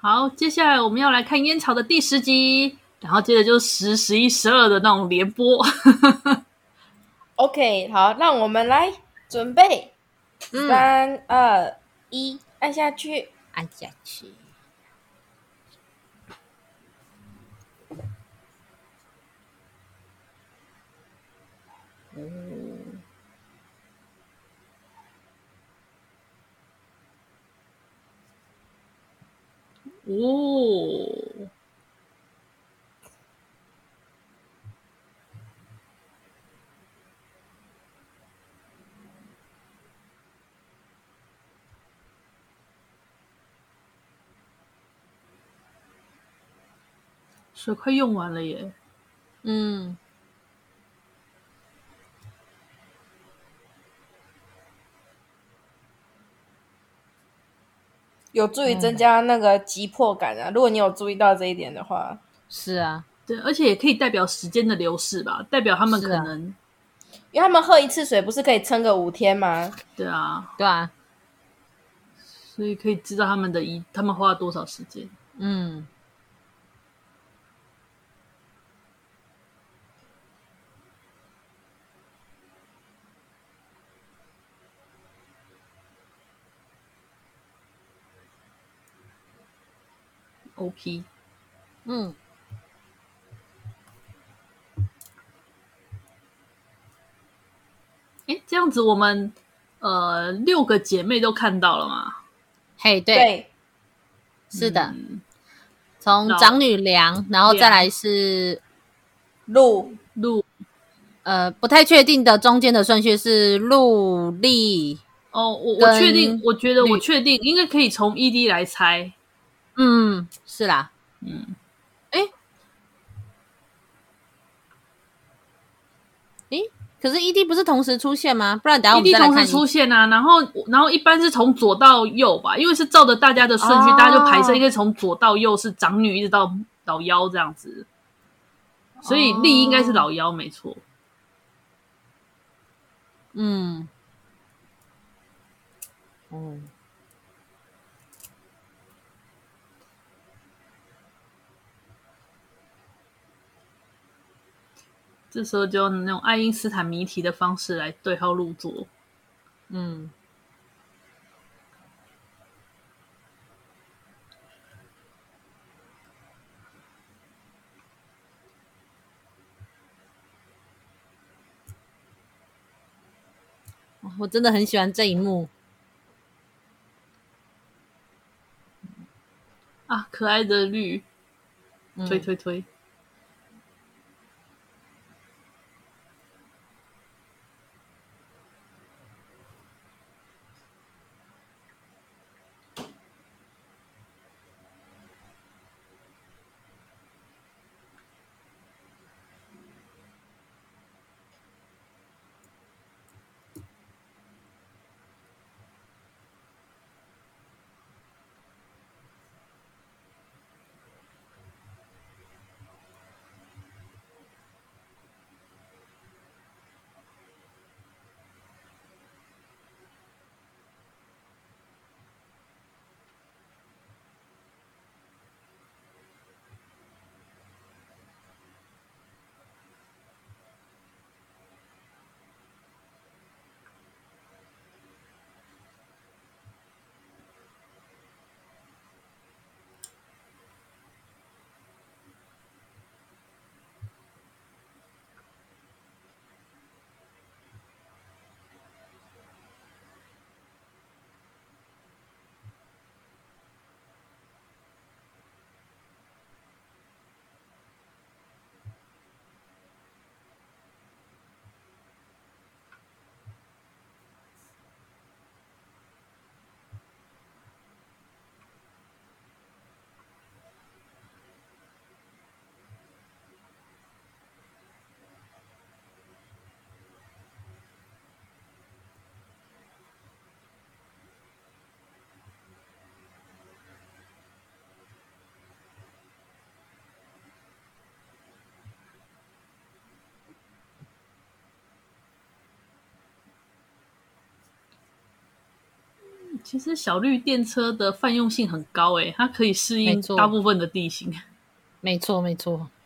好，接下来我们要来看烟草的第十集，然后接着就十、十一、十二的那种连播。OK，好，让我们来准备，三二一，按下去，按下去。嗯，哦，水快用完了耶，嗯。有助于增加那个急迫感啊！嗯、如果你有注意到这一点的话，是啊，对，而且也可以代表时间的流逝吧，代表他们可能，啊、因为他们喝一次水不是可以撑个五天吗？对啊，对啊，所以可以知道他们的一，他们花了多少时间。嗯。OP，嗯，哎，这样子我们呃六个姐妹都看到了吗？嘿，对，对是的，嗯、从长女梁，然后再来是陆陆，呃，不太确定的中间的顺序是陆丽。哦，我我确定，我觉得我确定应该可以从 ED 来猜。嗯，是啦，嗯，哎，哎，可是 ED 不是同时出现吗？不然等下我们再来看。ED 同时出现啊，然后然后一般是从左到右吧，因为是照着大家的顺序，哦、大家就排成，应该从左到右是长女一直到老幺这样子，所以丽应该是老幺，没错。嗯，哦。这时候就用那种爱因斯坦谜题的方式来对号入座。嗯，我真的很喜欢这一幕啊！可爱的绿，推推推。其实小绿电车的泛用性很高诶，它可以适应大部分的地形。没错，没错。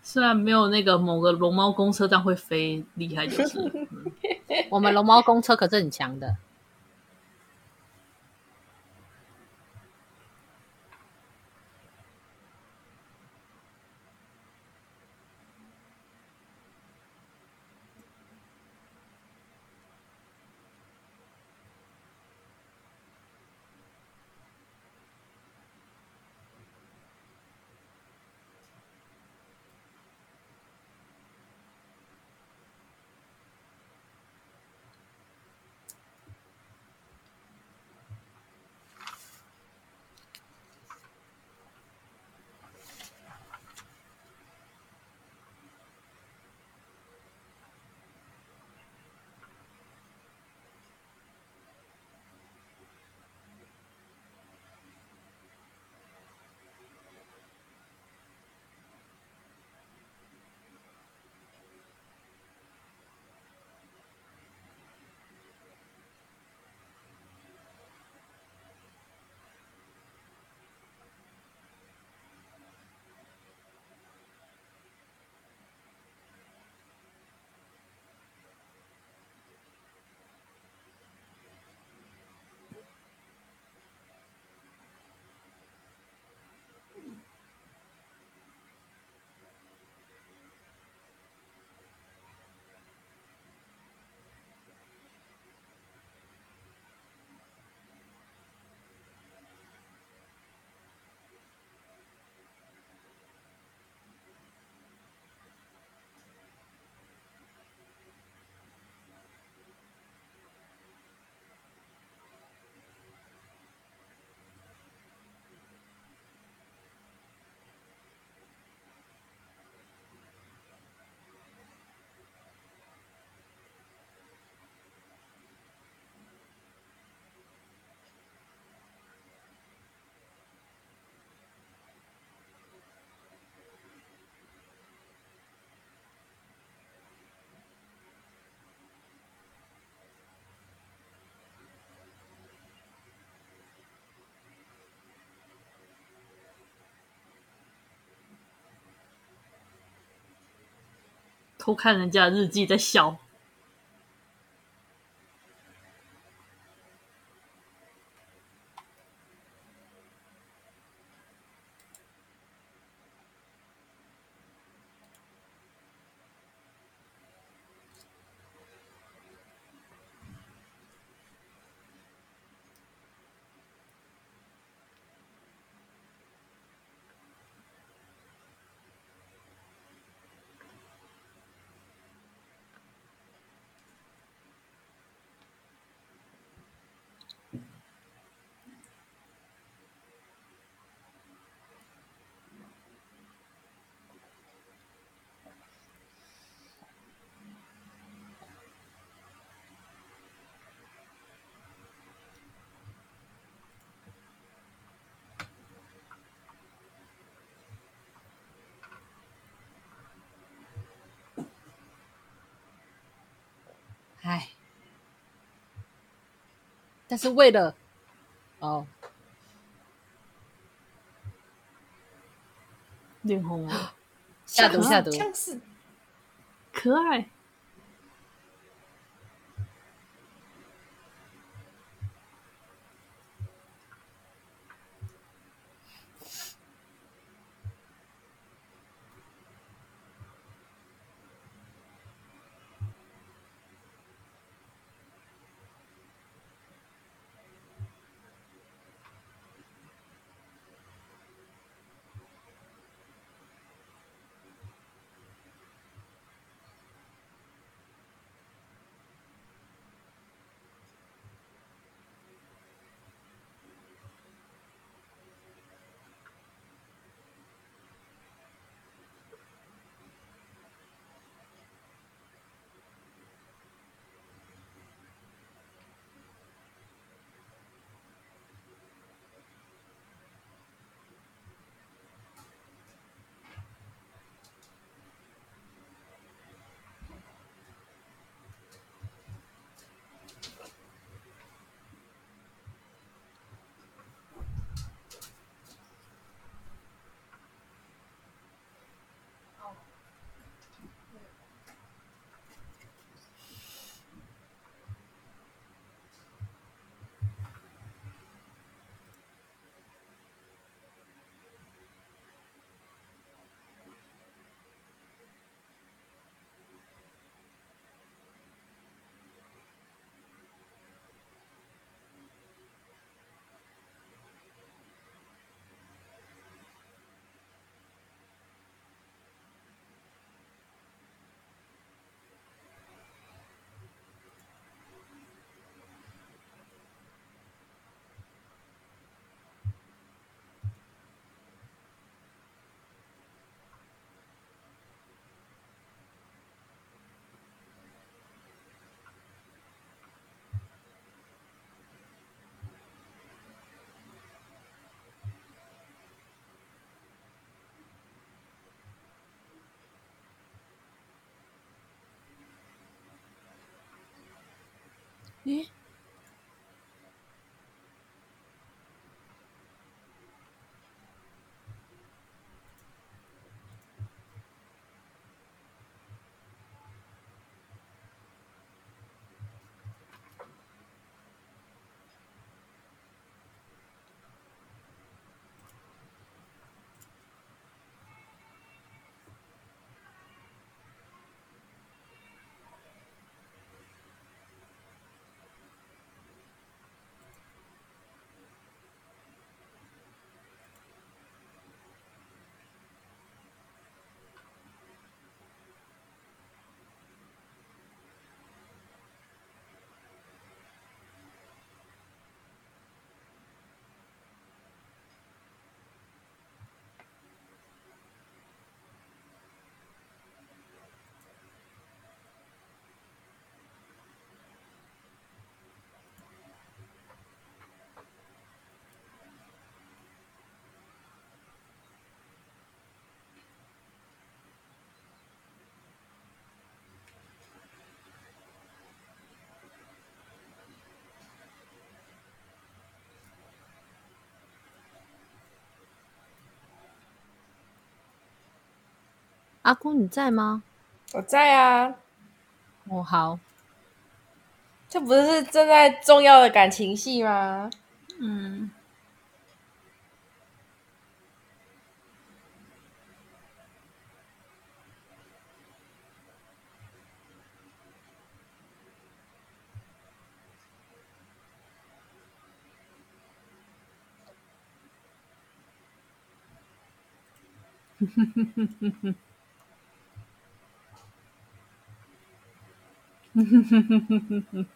虽然没有那个某个龙猫公车站会飞厉害，就是、嗯、我们龙猫公车可是很强的。偷看人家日记在笑。唉，但是为了哦，脸红啊，下毒下毒，可爱。诶阿姑你在吗？我在啊。哦，好。这不是正在重要的感情戏吗？嗯。呵呵呵呵呵呵呵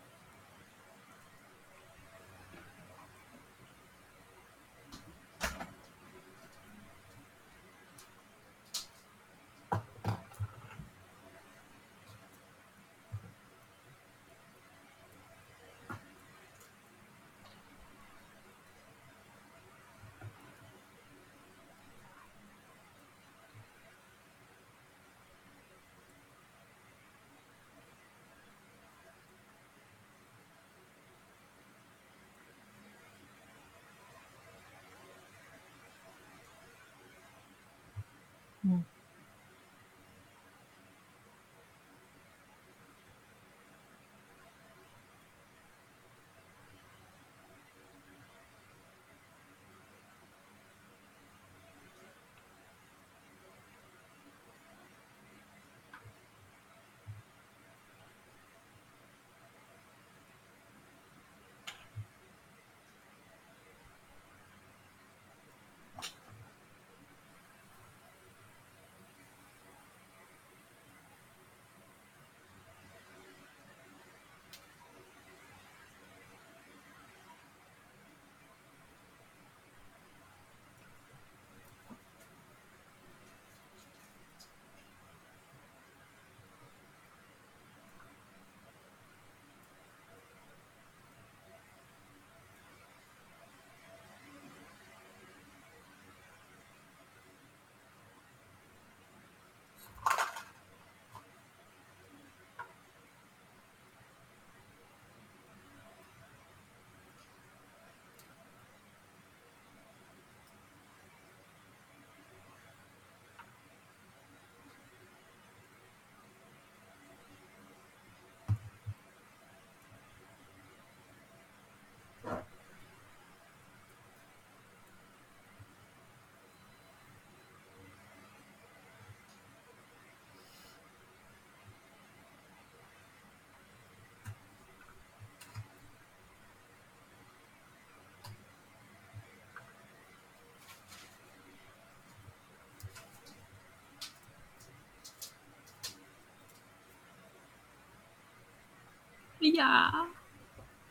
哎呀，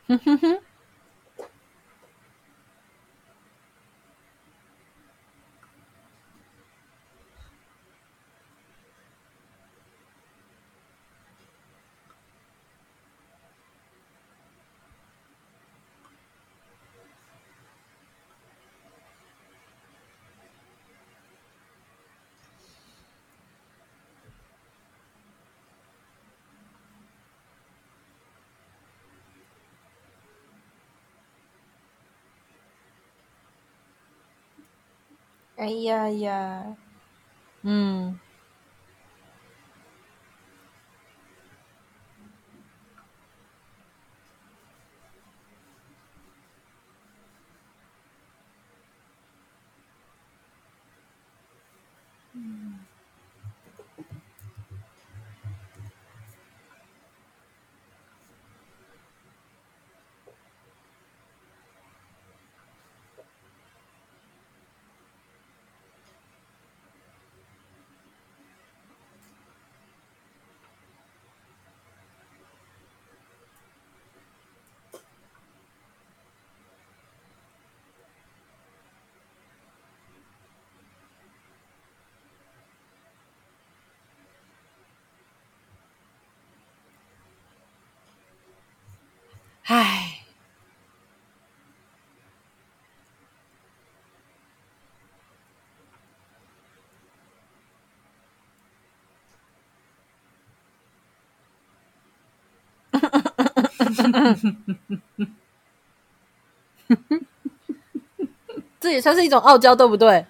哼哼哼。哎呀呀，嗯。唉，这也算是一种傲娇，对不对？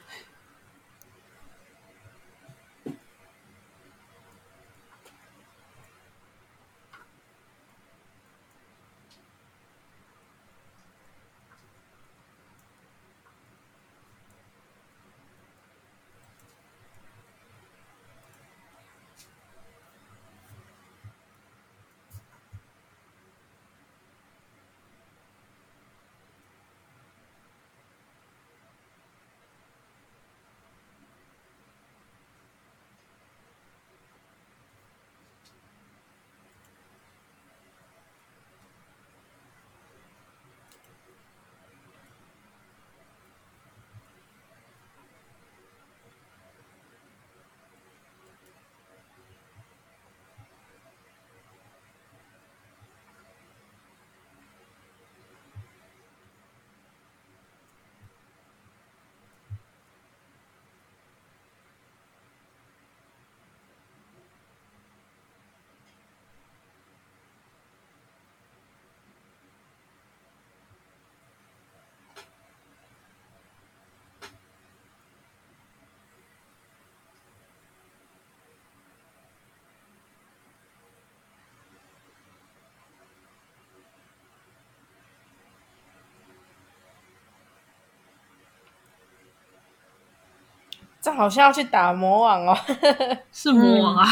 这好像要去打魔王哦，是魔王啊！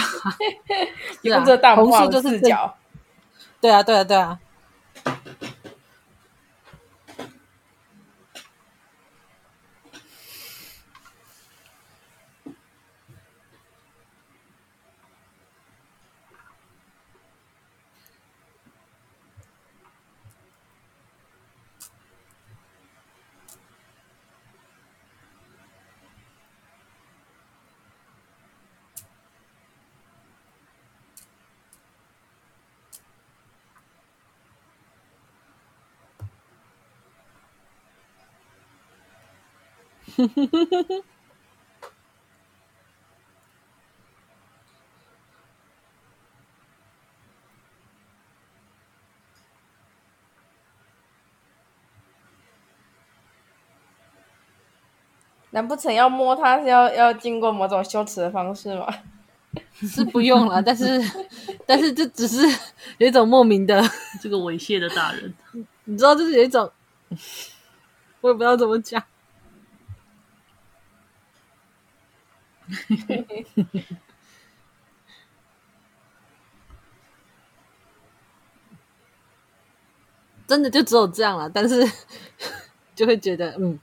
用这大魔王的视角，对啊，对啊，对啊。难不成要摸它是要要经过某种羞耻的方式吗？是不用了，但是但是这只是有一种莫名的这个猥亵的大人，你知道，就是有一种，我也不知道怎么讲。真的就只有这样了，但是 就会觉得嗯。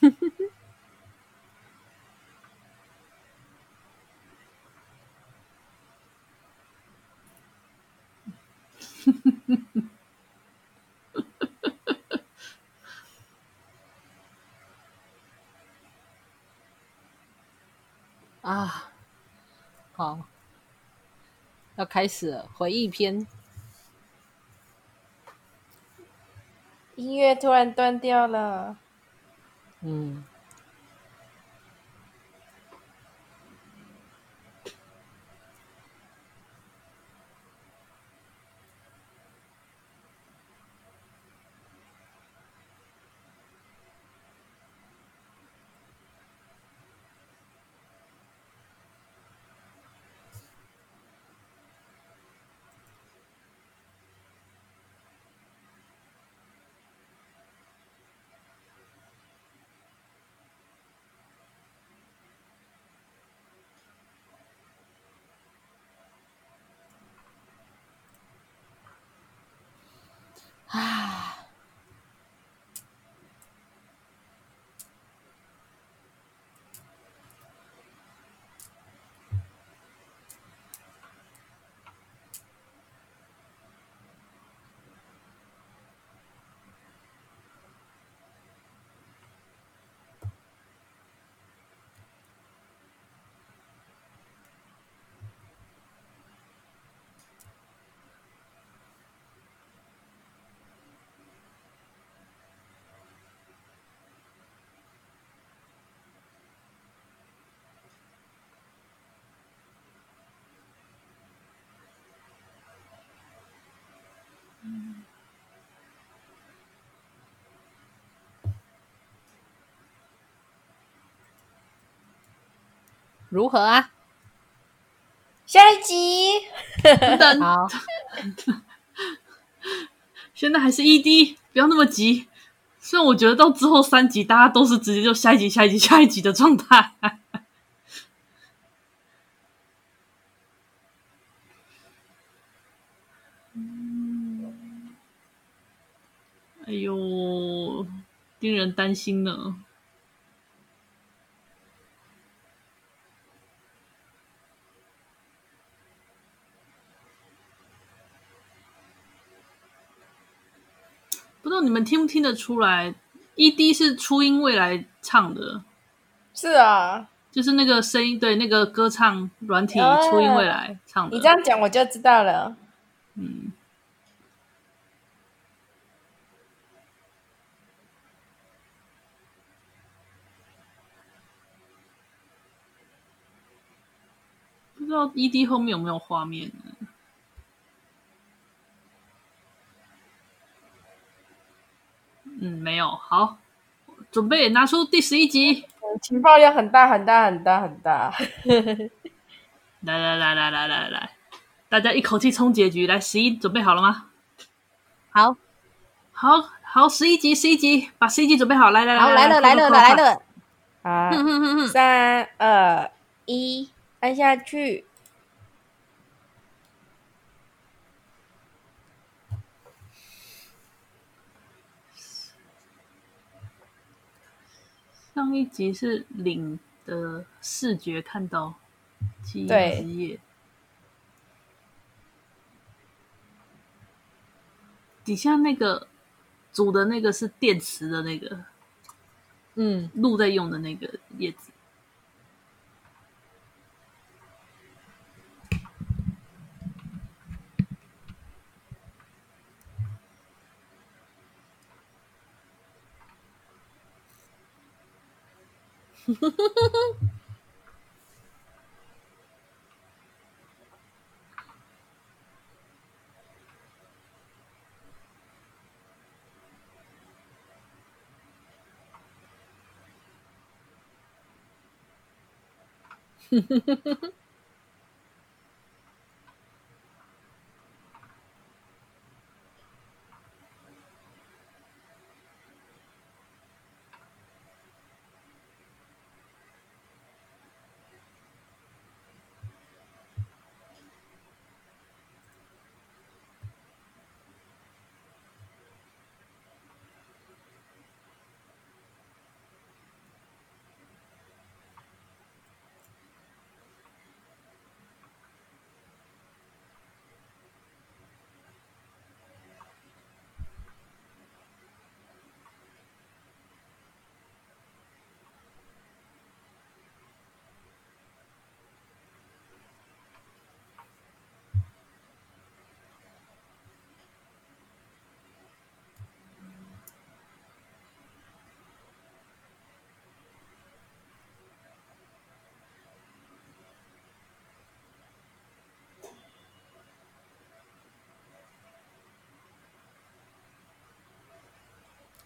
啊，好，要开始了，回忆篇。音乐突然断掉了。嗯。如何啊？下一集，等等，好，现在还是 ED，不要那么急。虽然我觉得到之后三集，大家都是直接就下一集、下一集、下一集的状态。哎呦，令人担心呢。道你们听不听得出来？ED 是初音未来唱的，是啊，就是那个声音，对，那个歌唱软体初音未来唱的。你这样讲我就知道了。嗯，不知道 ED 后面有没有画面呢？嗯，没有。好，准备拿出第十一集。情报量很大很大很大很大。来来来来来来来，大家一口气冲结局。来，十一准备好了吗？好，好，好，十一集，十一集，把十一集准备好。来来来，好，来了来了来了。好，三二一，按下去。上一集是领的视觉看到记忆之夜，底下那个煮的那个是电池的那个，嗯，鹿在用的那个叶子。呵呵呵呵。呵呵呵呵呵。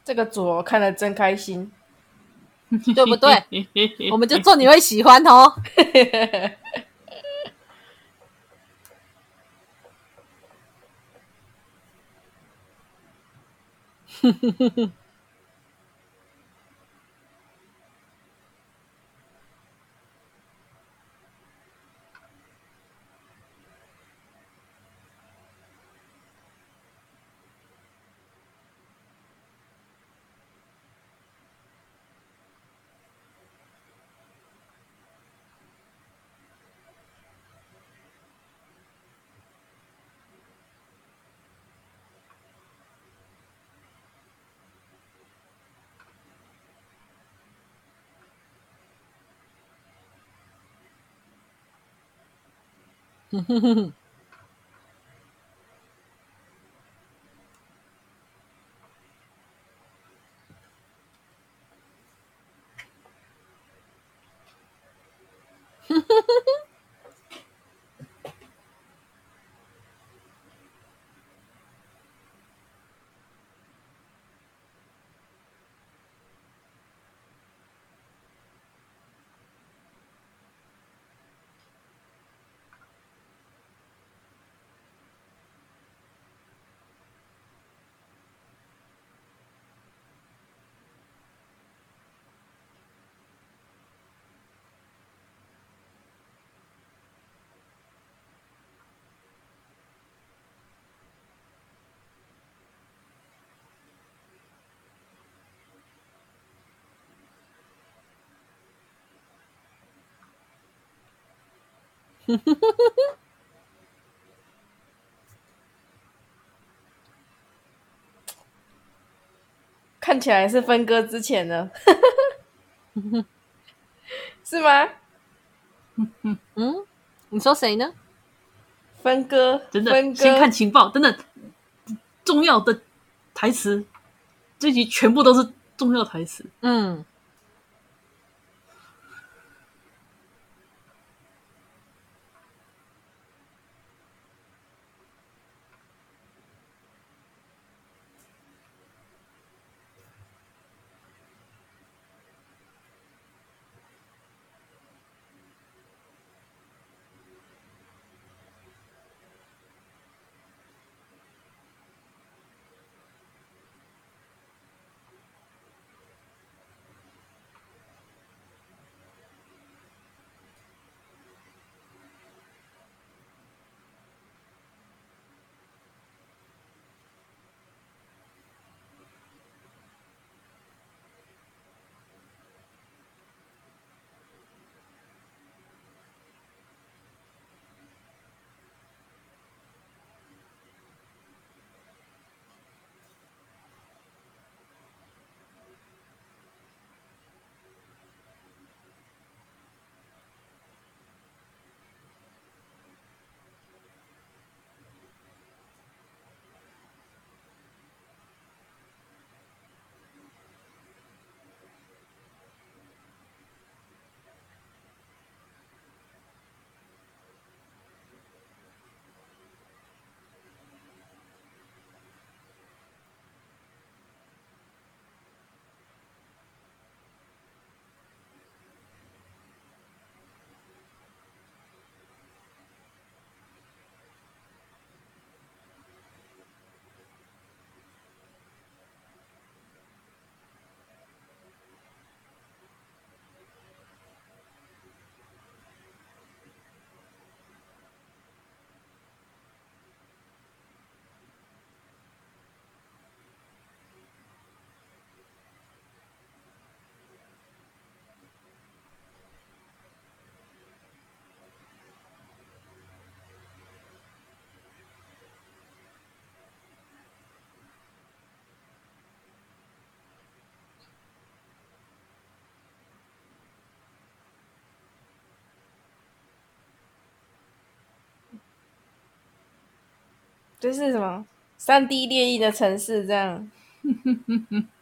这个组看的真开心。对不对？我们就做你会喜欢的哦。哼哼哼哼 看起来是分割之前的，是吗？嗯，你说谁呢？分割，真的，分割先看情报，等等，重要的台词，这集全部都是重要台词。嗯。这是什么？三 D 列印的城市这样。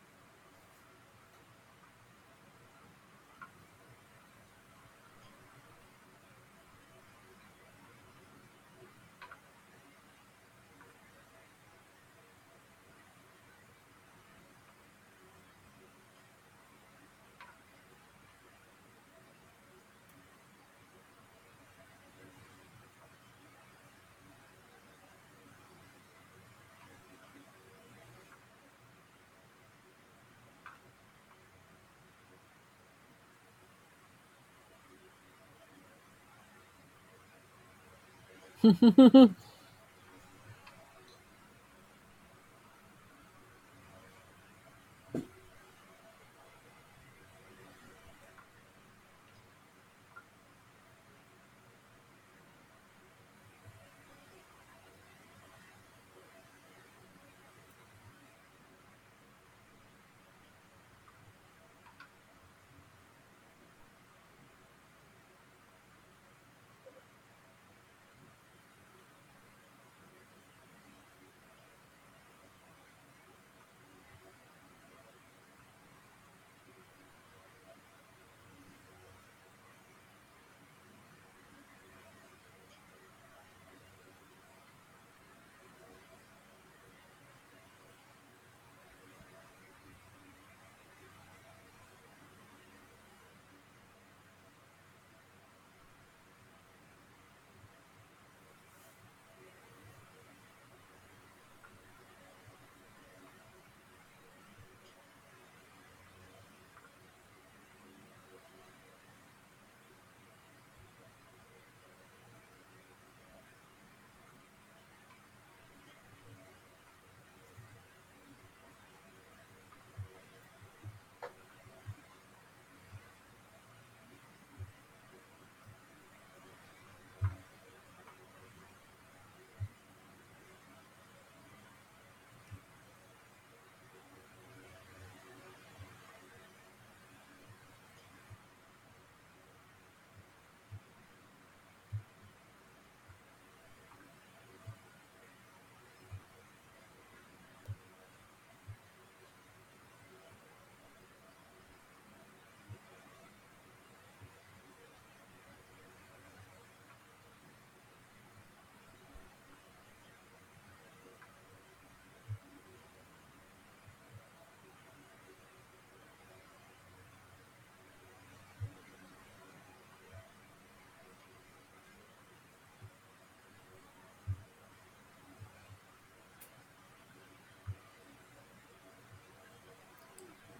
哼哼哼哼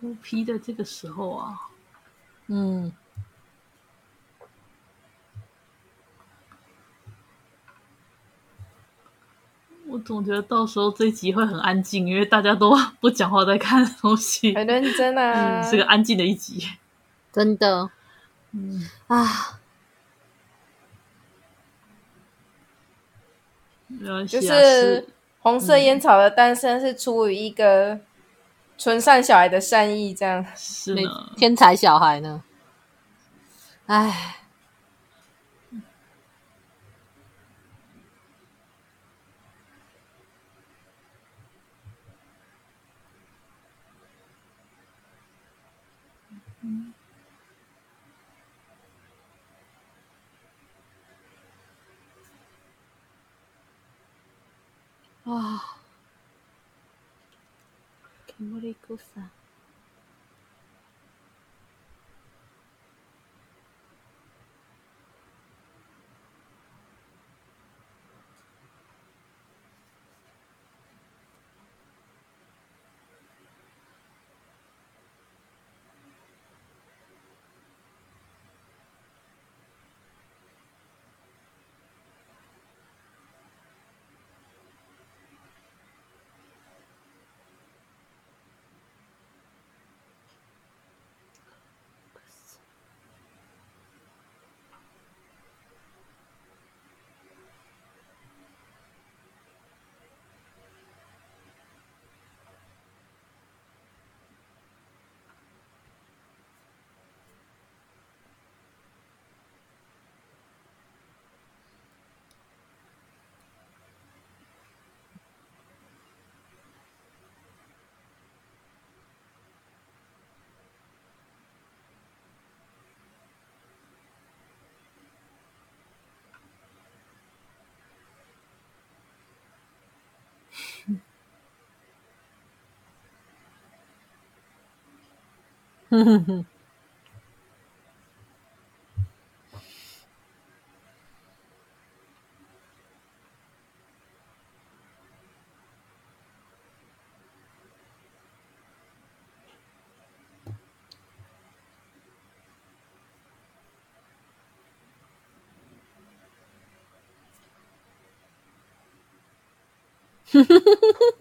乌皮的这个时候啊，嗯，我总觉得到时候这一集会很安静，因为大家都 不讲话，在看东西，很认真啊，是个安静的一集，真的，嗯啊，就是红色烟草的诞生是出于一个。纯善小孩的善意，这样。是呢，天才小孩呢？哎，嗯，啊。Ha ha ha ha ha!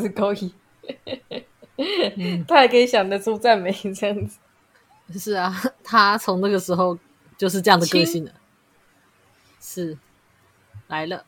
是可以，他还可以想得出赞美这样子。是啊，他从那个时候就是这样的个性了。是，来了。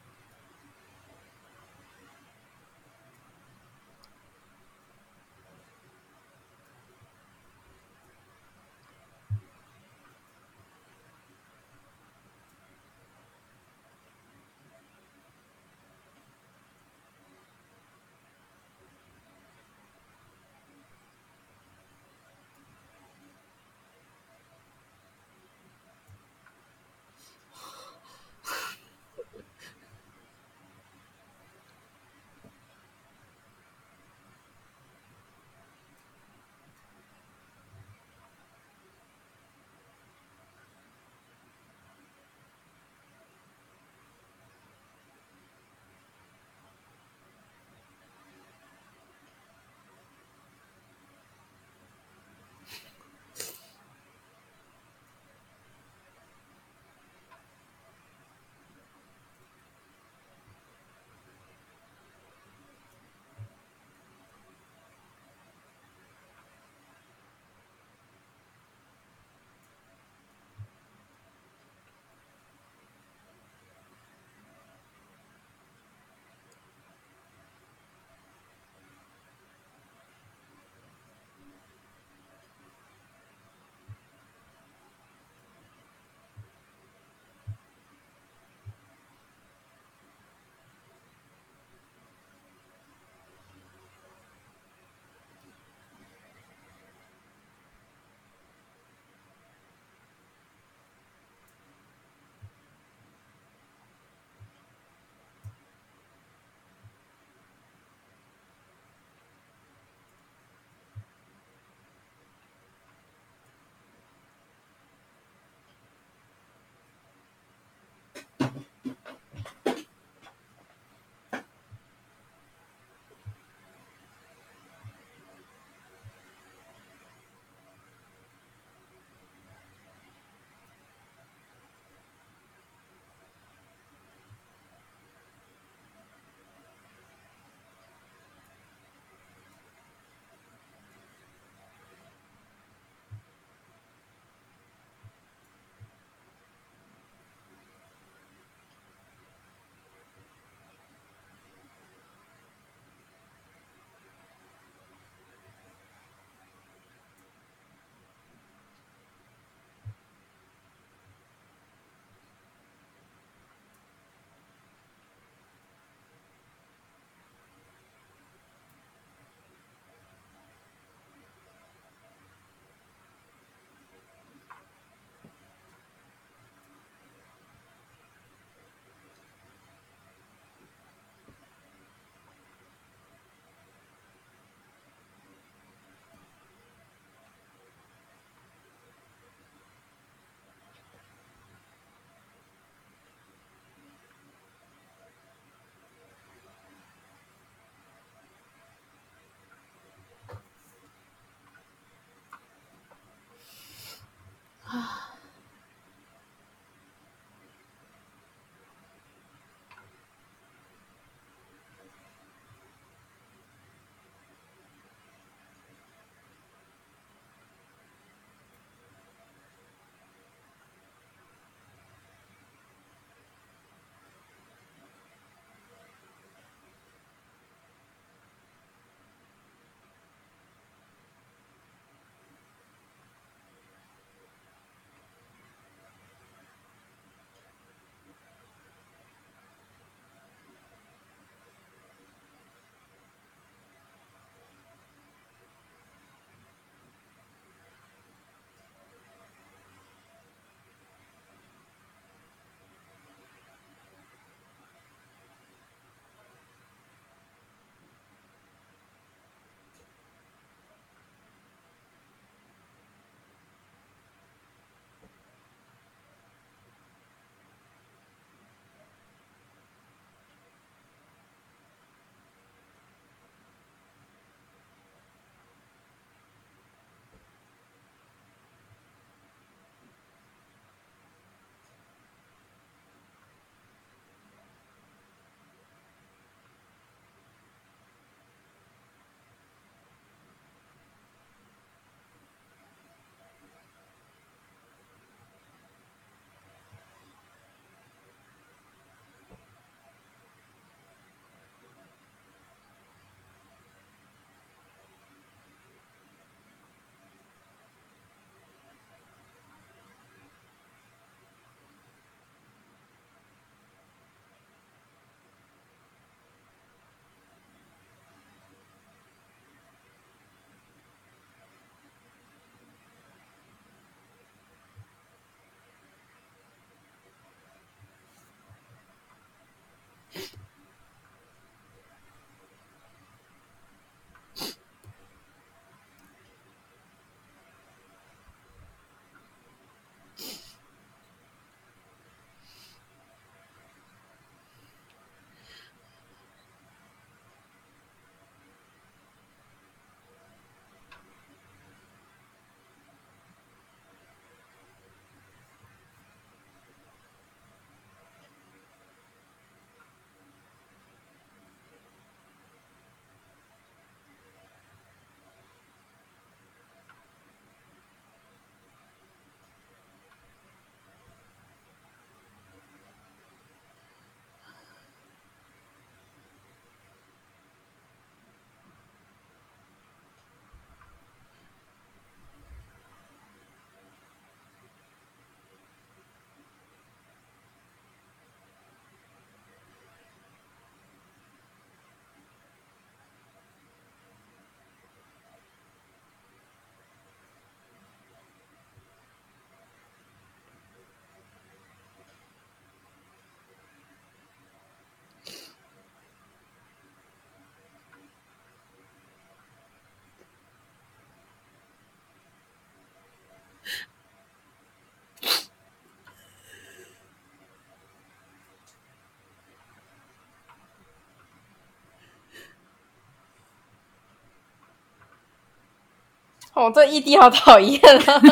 哦，这异地好讨厌啊！不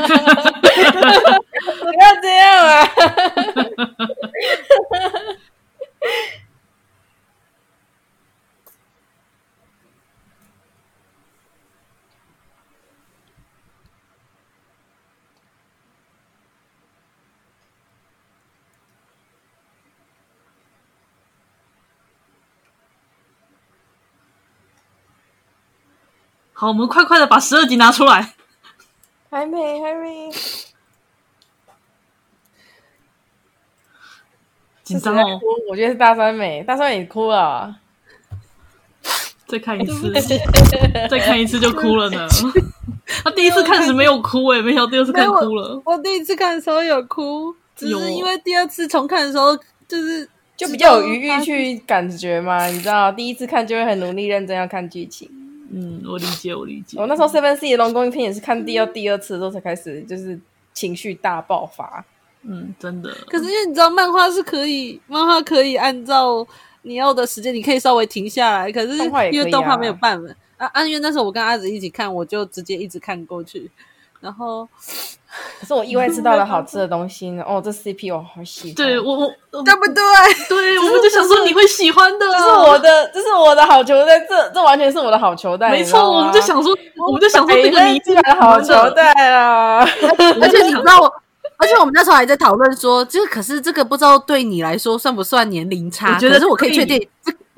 要这样啊！好，我们快快的把十二集拿出来。还没，还没。紧张哦！我觉得是大三美，大酸梅哭了。再看一次，再看一次就哭了呢。他 第一次看时没有哭，哎，没想到第二次看哭了。我第一次看的时候有哭，只是因为第二次重看的时候，就是就比较有余裕去感觉嘛，你知道，第一次看就会很努力认真要看剧情。嗯，我理解，我理解。我那时候 Seven C 的龙宫片也是看第二、第二次的时候才开始，就是情绪大爆发。嗯，真的。可是因为你知道，漫画是可以，漫画可以按照你要的时间，你可以稍微停下来。可是因为动画没有办法啊，啊，因为那时候我跟阿紫一起看，我就直接一直看过去，然后。可是我意外吃到了好吃的东西呢！哦，这 CP 我好喜欢，对我我对不对？对，我们就想说你会喜欢的，这是我的，这是我的好球袋，这这完全是我的好球袋，没错，我们就想说，我们就想说这个你的好球袋啊！而且你知道，而且我们那时候还在讨论说，这个可是这个不知道对你来说算不算年龄差？我觉得是我可以确定。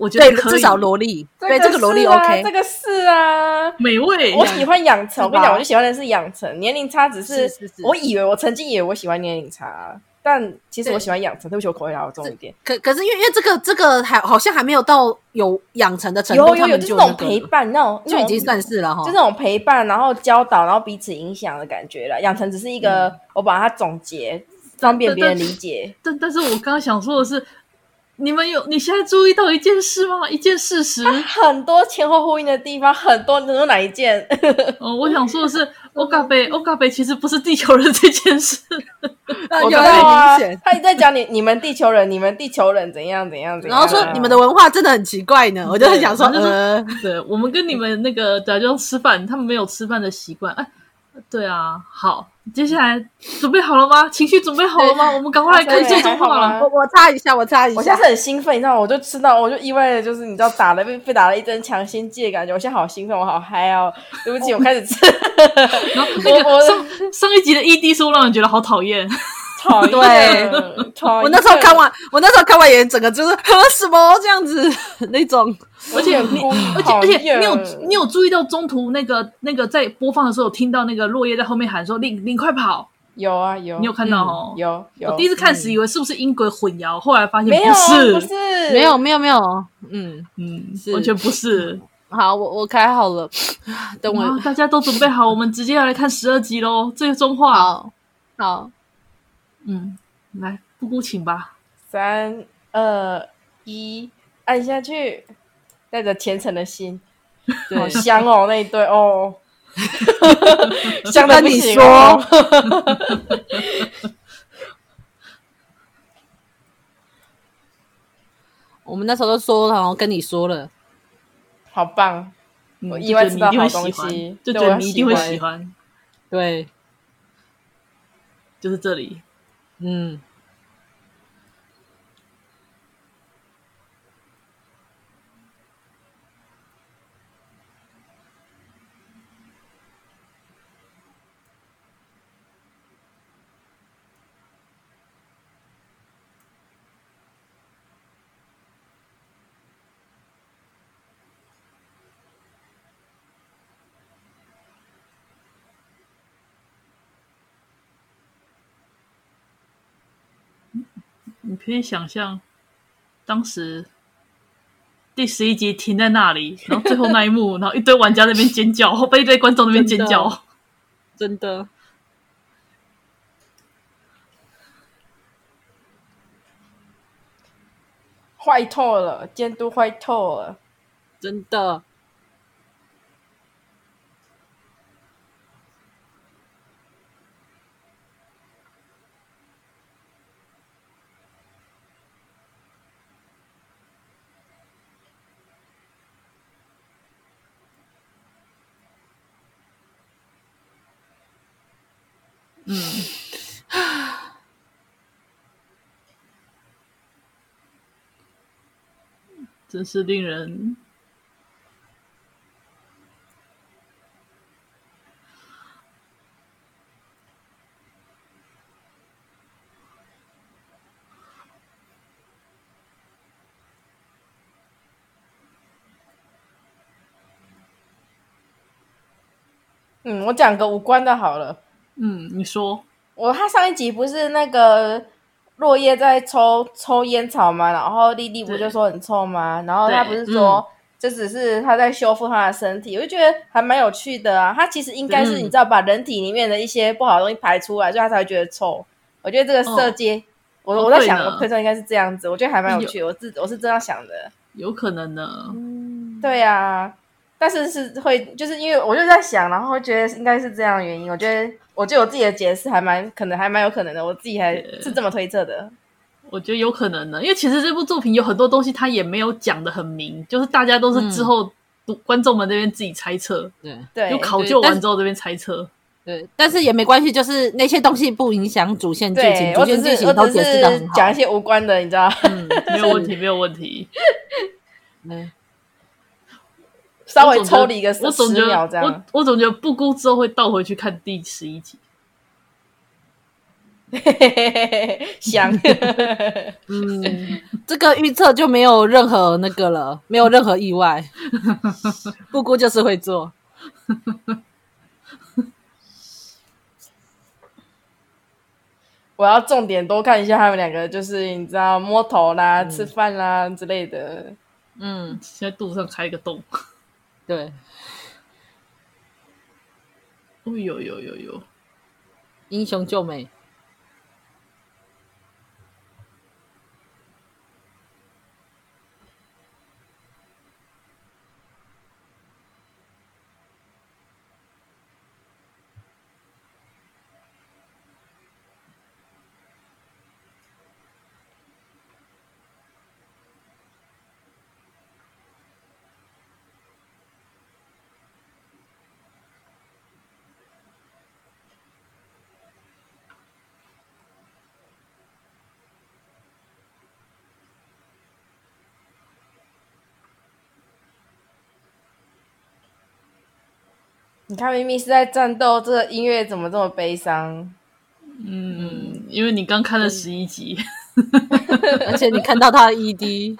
我觉得至少萝莉，对这个萝莉 OK，这个是啊，美味。我喜欢养成，我跟你讲，我就喜欢的是养成。年龄差只是，我以为我曾经以为我喜欢年龄差，但其实我喜欢养成。对不起，我口味要重一点。可可是因为因为这个这个还好像还没有到有养成的程度，有有有，就是那种陪伴，那种就已经算是了哈，就那种陪伴，然后教导，然后彼此影响的感觉了。养成只是一个，我把它总结，方便别人理解。但但是我刚刚想说的是。你们有你现在注意到一件事吗？一件事实，很多前后呼应的地方，很多。你说哪一件？哦，我想说的是，欧嘎贝，欧嘎贝其实不是地球人这件事。我知道啊，他也在讲你你们地球人，你们地球人怎样怎样怎样。然后说你们的文化真的很奇怪呢，我就很想说，就是对我们跟你们那个假装吃饭，他们没有吃饭的习惯。哎，对啊，好。接下来准备好了吗？情绪准备好了吗？我们赶快来看最终话。我我插一下，我插一下。我现在是很兴奋，你知道吗？我就吃到，我就意外的就是你知道打了被被打了一针强心剂的感觉。我现在好兴奋，我好嗨哦！对不起，我开始吃。然后那个上上一集的 ED 是不是让人觉得好讨厌？讨厌。对，我那时候看完，我那时候看完也整个就是喝 什么这样子 那种。而且你，而且而且你有你有注意到中途那个那个在播放的时候，听到那个落叶在后面喊说：“你你快跑！”有啊有，你有看到哦？有有。我第一次看时以为是不是音轨混淆，后来发现不是，不是，没有没有没有，嗯嗯，完全不是。好，我我开好了，等我，大家都准备好，我们直接要来看十二集喽。最终话，好，好，嗯，来，布布请吧，三二一，按下去。带着虔诚的心，好香哦，那一对哦，香的你说，我们那时候都说了，然后跟你说了，好棒，我意外知道好东西，就觉得你一定会喜欢，对，就是这里，嗯。你可以想象，当时第十一集停在那里，然后最后那一幕，然后一堆玩家那边尖叫，后 被一堆观众那边尖叫，真的，坏透了，监督坏透了，真的。嗯，真是令人。嗯，我讲个无关的好了。嗯，你说，我他上一集不是那个落叶在抽抽烟草吗？然后莉莉不就说很臭吗？然后他不是说这只是他在修复他的身体，我就觉得还蛮有趣的啊。他其实应该是你知道，把人体里面的一些不好的东西排出来，所以他才会觉得臭。我觉得这个设计，我我在想，我推测应该是这样子。我觉得还蛮有趣，我自我是这样想的，有可能呢。嗯，对呀。但是是会，就是因为我就在想，然后会觉得应该是这样的原因。我觉得，我觉得我自己的解释还蛮可能，还蛮有可能的。我自己还是这么推测的。我觉得有可能的，因为其实这部作品有很多东西，他也没有讲的很明，就是大家都是之后读观众们这边自己猜测。对对，就考究完之后这边猜测。对，但是也没关系，就是那些东西不影响主线剧情，主线剧情都解释的很好。讲一些无关的，你知道？嗯，没有问题，没有问题。嗯。稍微抽离一个十秒这样，我我总觉得布谷之后会倒回去看第十一集，想，嗯，这个预测就没有任何那个了，没有任何意外，布谷就是会做，我要重点多看一下他们两个，就是你知道摸头啦、嗯、吃饭啦之类的，嗯，现在肚子上开一个洞。对，哦有有有有，英雄救美。你看，明明是在战斗，这个音乐怎么这么悲伤？嗯，因为你刚看了十一集，而且你看到他的 ED。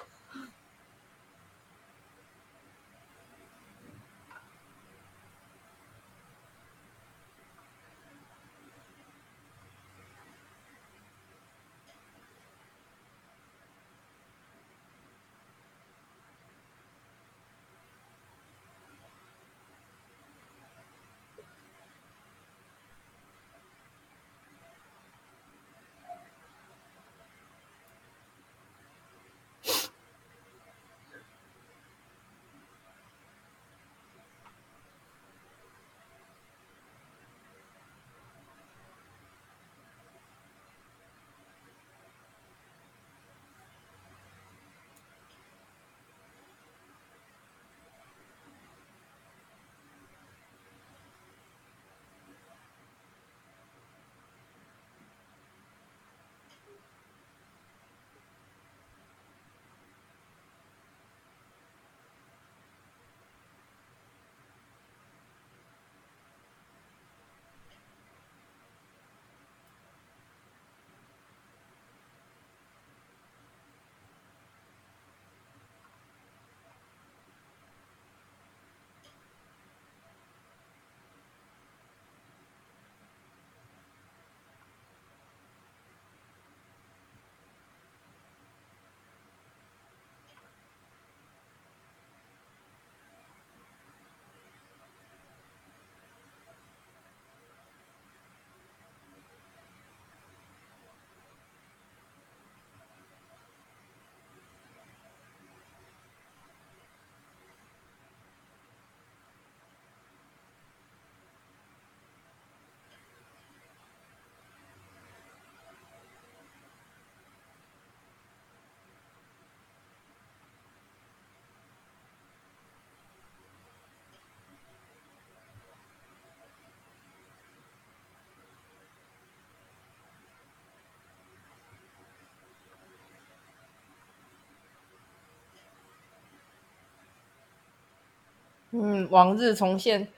嗯，往日重现。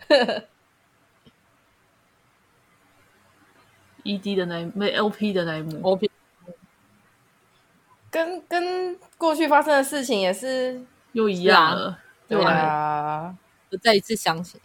ED 的那一没 LP 的那一幕，OP 跟跟过去发生的事情也是又一样了，对啊，就再一次相信。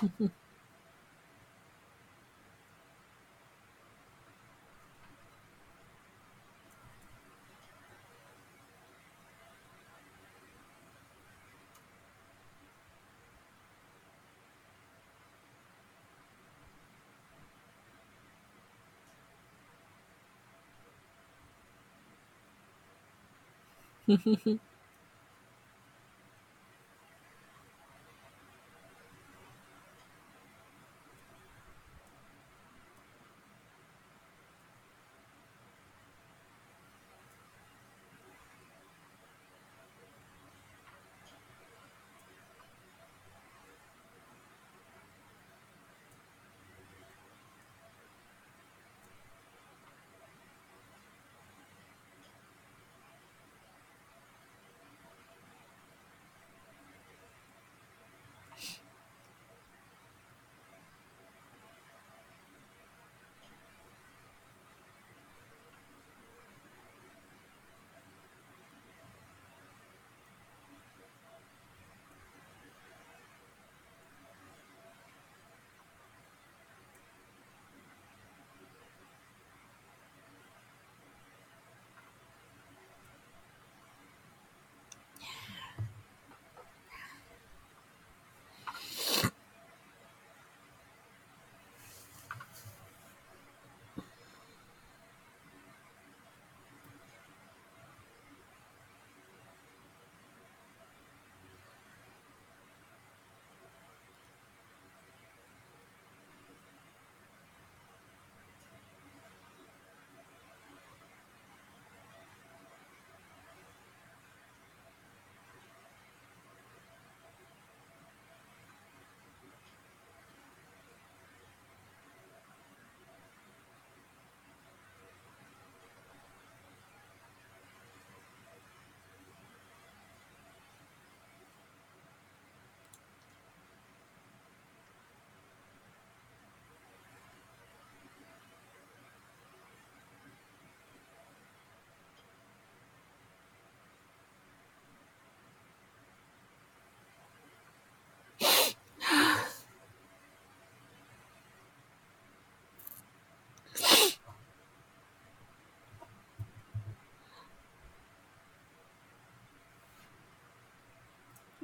Hehehe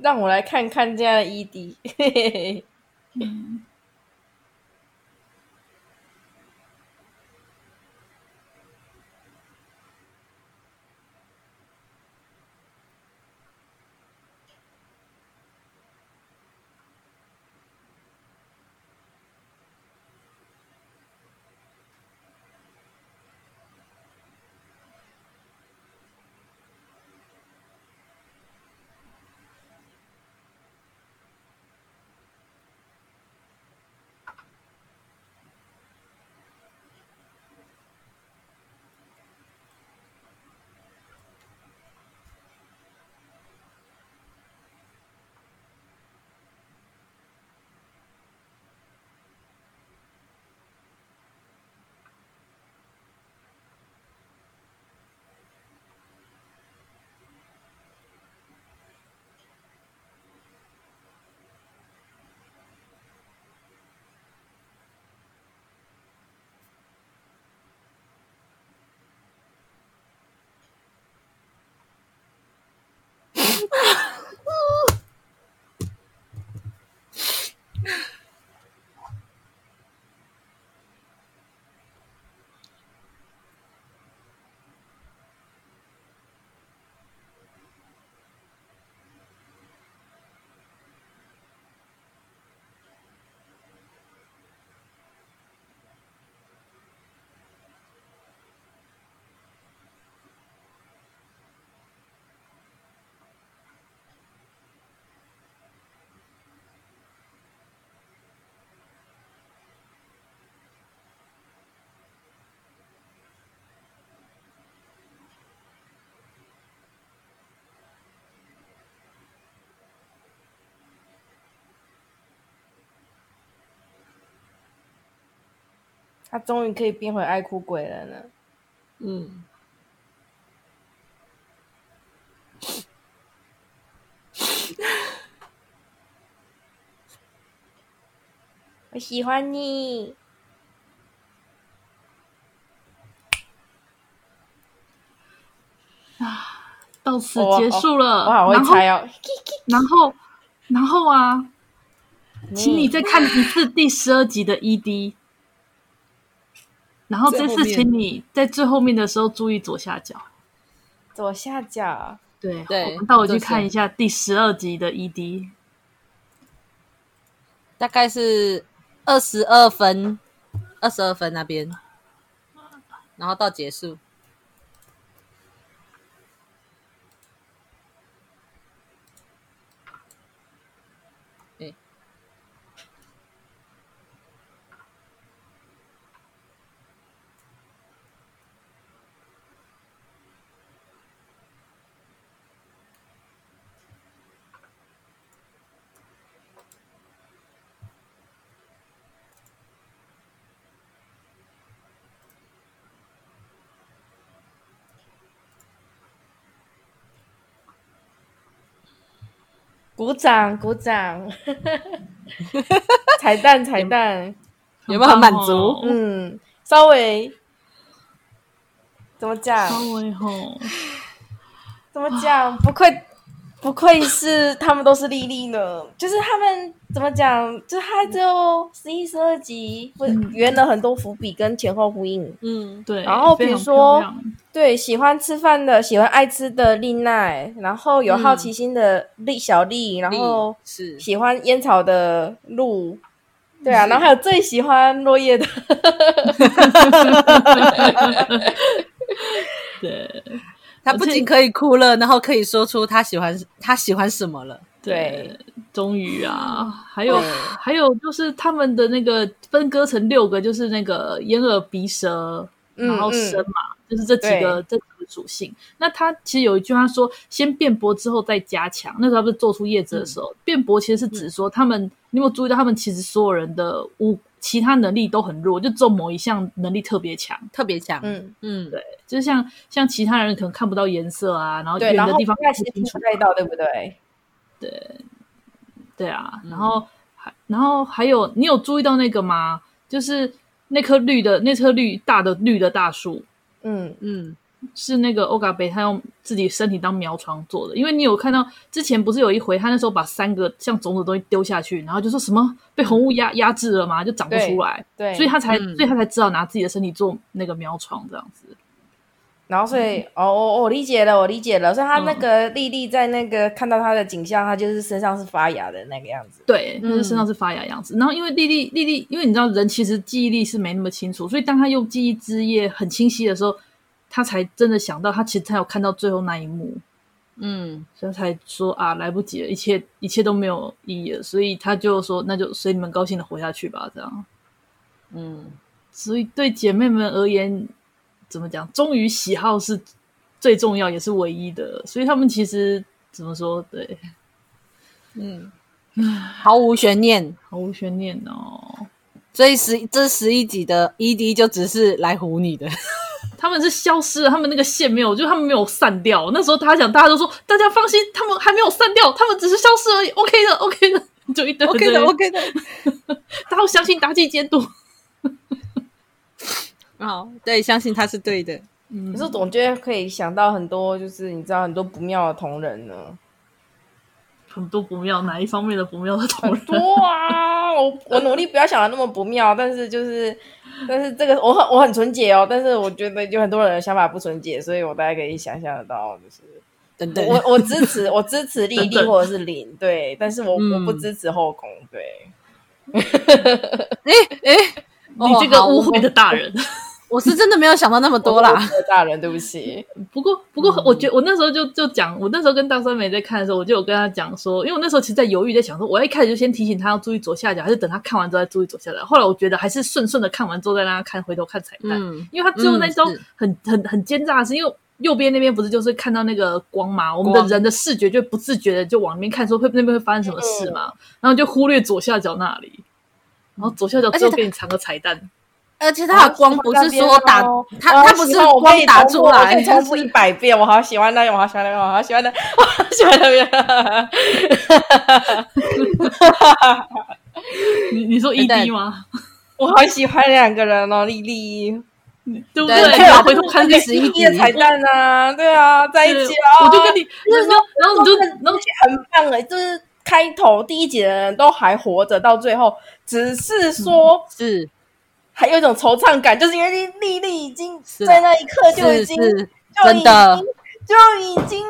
让我来看看这样的 ED，嘿嘿嘿。他终于可以变回爱哭鬼了呢。嗯。我喜欢你。啊，到此结束了。我好会猜哦。然后，然后啊，请你再看一次第十二集的 ED。然后这次，请你在最后面的时候注意左下角。左下角。对对，我们带我去看一下第十二集的 ED。大概是二十二分，二十二分那边，然后到结束。鼓掌，鼓掌！彩蛋，彩蛋，有没有很满足？嗯，稍微怎么讲？稍微吼，怎么讲？不愧。不愧是他们都是莉莉呢，就是他们怎么讲，就他只有十一、十二集，会圆了很多伏笔跟前后呼应。嗯，对。然后比如说，对喜欢吃饭的、喜欢爱吃的丽奈，然后有好奇心的莉小莉，然后是。喜欢烟草的鹿，对啊，然后还有最喜欢落叶的，对。他不仅可以哭了，然后可以说出他喜欢他喜欢什么了。对，终于啊，还有还有就是他们的那个分割成六个，就是那个眼耳鼻舌，然后身嘛，就是这几个这几个属性。那他其实有一句话说，先辩驳之后再加强。那时候他不是做出叶子的时候，辩驳其实是指说他们，你有没有注意到他们其实所有人的无。其他能力都很弱，就做某一项能力特别强，特别强。嗯。嗯，对，就是像像其他人可能看不到颜色啊，然后远的地方看不清楚，到对不对？对，对啊，然后还然后还有，你有注意到那个吗？就是那棵绿的那棵绿大的绿的大树，嗯。嗯。是那个欧嘎贝，他用自己身体当苗床做的。因为你有看到之前不是有一回，他那时候把三个像种子的东西丢下去，然后就说什么被红雾压压制了嘛，就长不出来。对，对所以他才，嗯、所以他才知道拿自己的身体做那个苗床这样子。然后所以，嗯、哦，我我理解了，我理解了。所以他那个丽丽在那个看到他的景象，他就是身上是发芽的那个样子。对，就是身上是发芽样子。嗯、然后因为丽丽，丽丽，因为你知道人其实记忆力是没那么清楚，所以当他用记忆之夜很清晰的时候。他才真的想到，他其实他有看到最后那一幕，嗯，所以才说啊，来不及了，一切一切都没有意义了，所以他就说，那就随你们高兴的活下去吧，这样，嗯，所以对姐妹们而言，怎么讲，忠于喜好是最重要也是唯一的，所以他们其实怎么说，对，嗯，毫无悬念，毫无悬念哦，所以十这十一集的 ED 就只是来唬你的。他们是消失了，他们那个线没有，就他们没有散掉。那时候他讲，大家都说大家放心，他们还没有散掉，他们只是消失而已。OK 的，OK 的，就一堆 OK 的，OK 的，大家相信妲己监督。好，对，相信他是对的。嗯，可是总觉得可以想到很多，就是你知道很多不妙的同人呢。很多不妙，哪一方面的不妙的同人？很多啊！我我努力不要想的那么不妙，但是就是，但是这个我很我很纯洁哦，但是我觉得有很多人的想法不纯洁，所以我大家可以想象得到，就是等等，我我支持我支持丽丽或者是林，对，但是我、嗯、我不支持后宫，对。哎哎，你这个误会的大人。我是真的没有想到那么多啦，大人，对不起。不过，不过，我觉得我那时候就就讲，我那时候跟大三美在看的时候，我就有跟他讲说，因为我那时候其实在犹豫，在想说，我一开始就先提醒他要注意左下角，还是等他看完之后再注意左下角。后来我觉得还是顺顺的看完之后再让他看，回头看彩蛋，嗯、因为他最后那招很、嗯、很很奸诈，是因为右边那边不是就是看到那个光嘛，我们的人的视觉就不自觉的就往那边看，说会那边会发生什么事嘛，嗯、然后就忽略左下角那里，然后左下角最后给你藏个彩蛋。而且他的光不是说打他，他不是光打出来，重复一百遍。我好喜欢那个，我好喜欢那个，我好喜欢那，我好喜欢那边。你你说 ED 吗？我好喜欢两个人哦，丽丽，对不对？然后回头看第十一集的彩蛋啊，对啊，在一起啊，我就跟你，然后然后你就然后很棒哎，就是开头第一集的人都还活着，到最后只是说是还有一种惆怅感，就是因为莉莉已经在那一刻就已经真的就已经，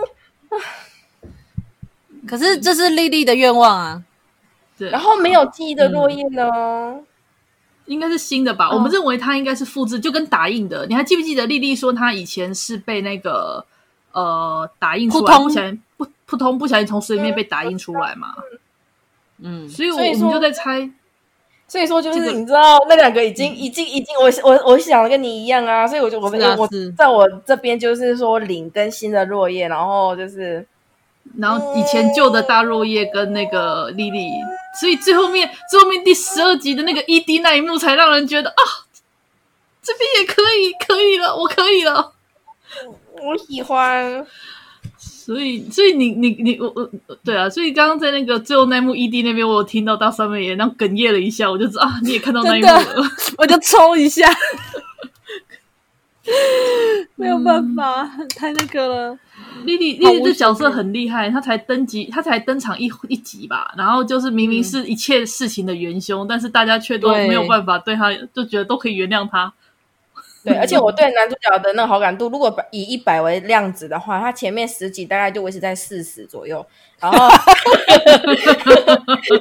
可是这是莉莉的愿望啊。对，然后没有记忆的落叶呢？嗯应该是新的吧，哦、我们认为它应该是复制，就跟打印的。你还记不记得莉莉说她以前是被那个呃打印出来，不小心不扑通不小心从水里面被打印出来嘛？嗯，所以我们就在猜，所以说就是你知道那两个已经已经已经我我我想的跟你一样啊，所以我就我们我在我这边就是说领更新的落叶，然后就是。然后以前旧的大落叶跟那个莉莉，所以最后面最后面第十二集的那个 ED 那一幕才让人觉得啊，这边也可以，可以了，我可以了，我喜欢。所以所以你你你我我对啊，所以刚刚在那个最后那幕 ED 那边，我有听到大上面也然后哽咽了一下，我就知道 啊，你也看到那一幕了，我就抽一下，没有办法，嗯、太那个了。莉莉莉莉这角色很厉害，她才登集，她才登场一一集吧，然后就是明明是一切事情的元凶，嗯、但是大家却都没有办法对她，就觉得都可以原谅她。对，而且我对男主角的那个好感度，如果以一百为量值的话，他前面十集大概就维持在四十左右，然后，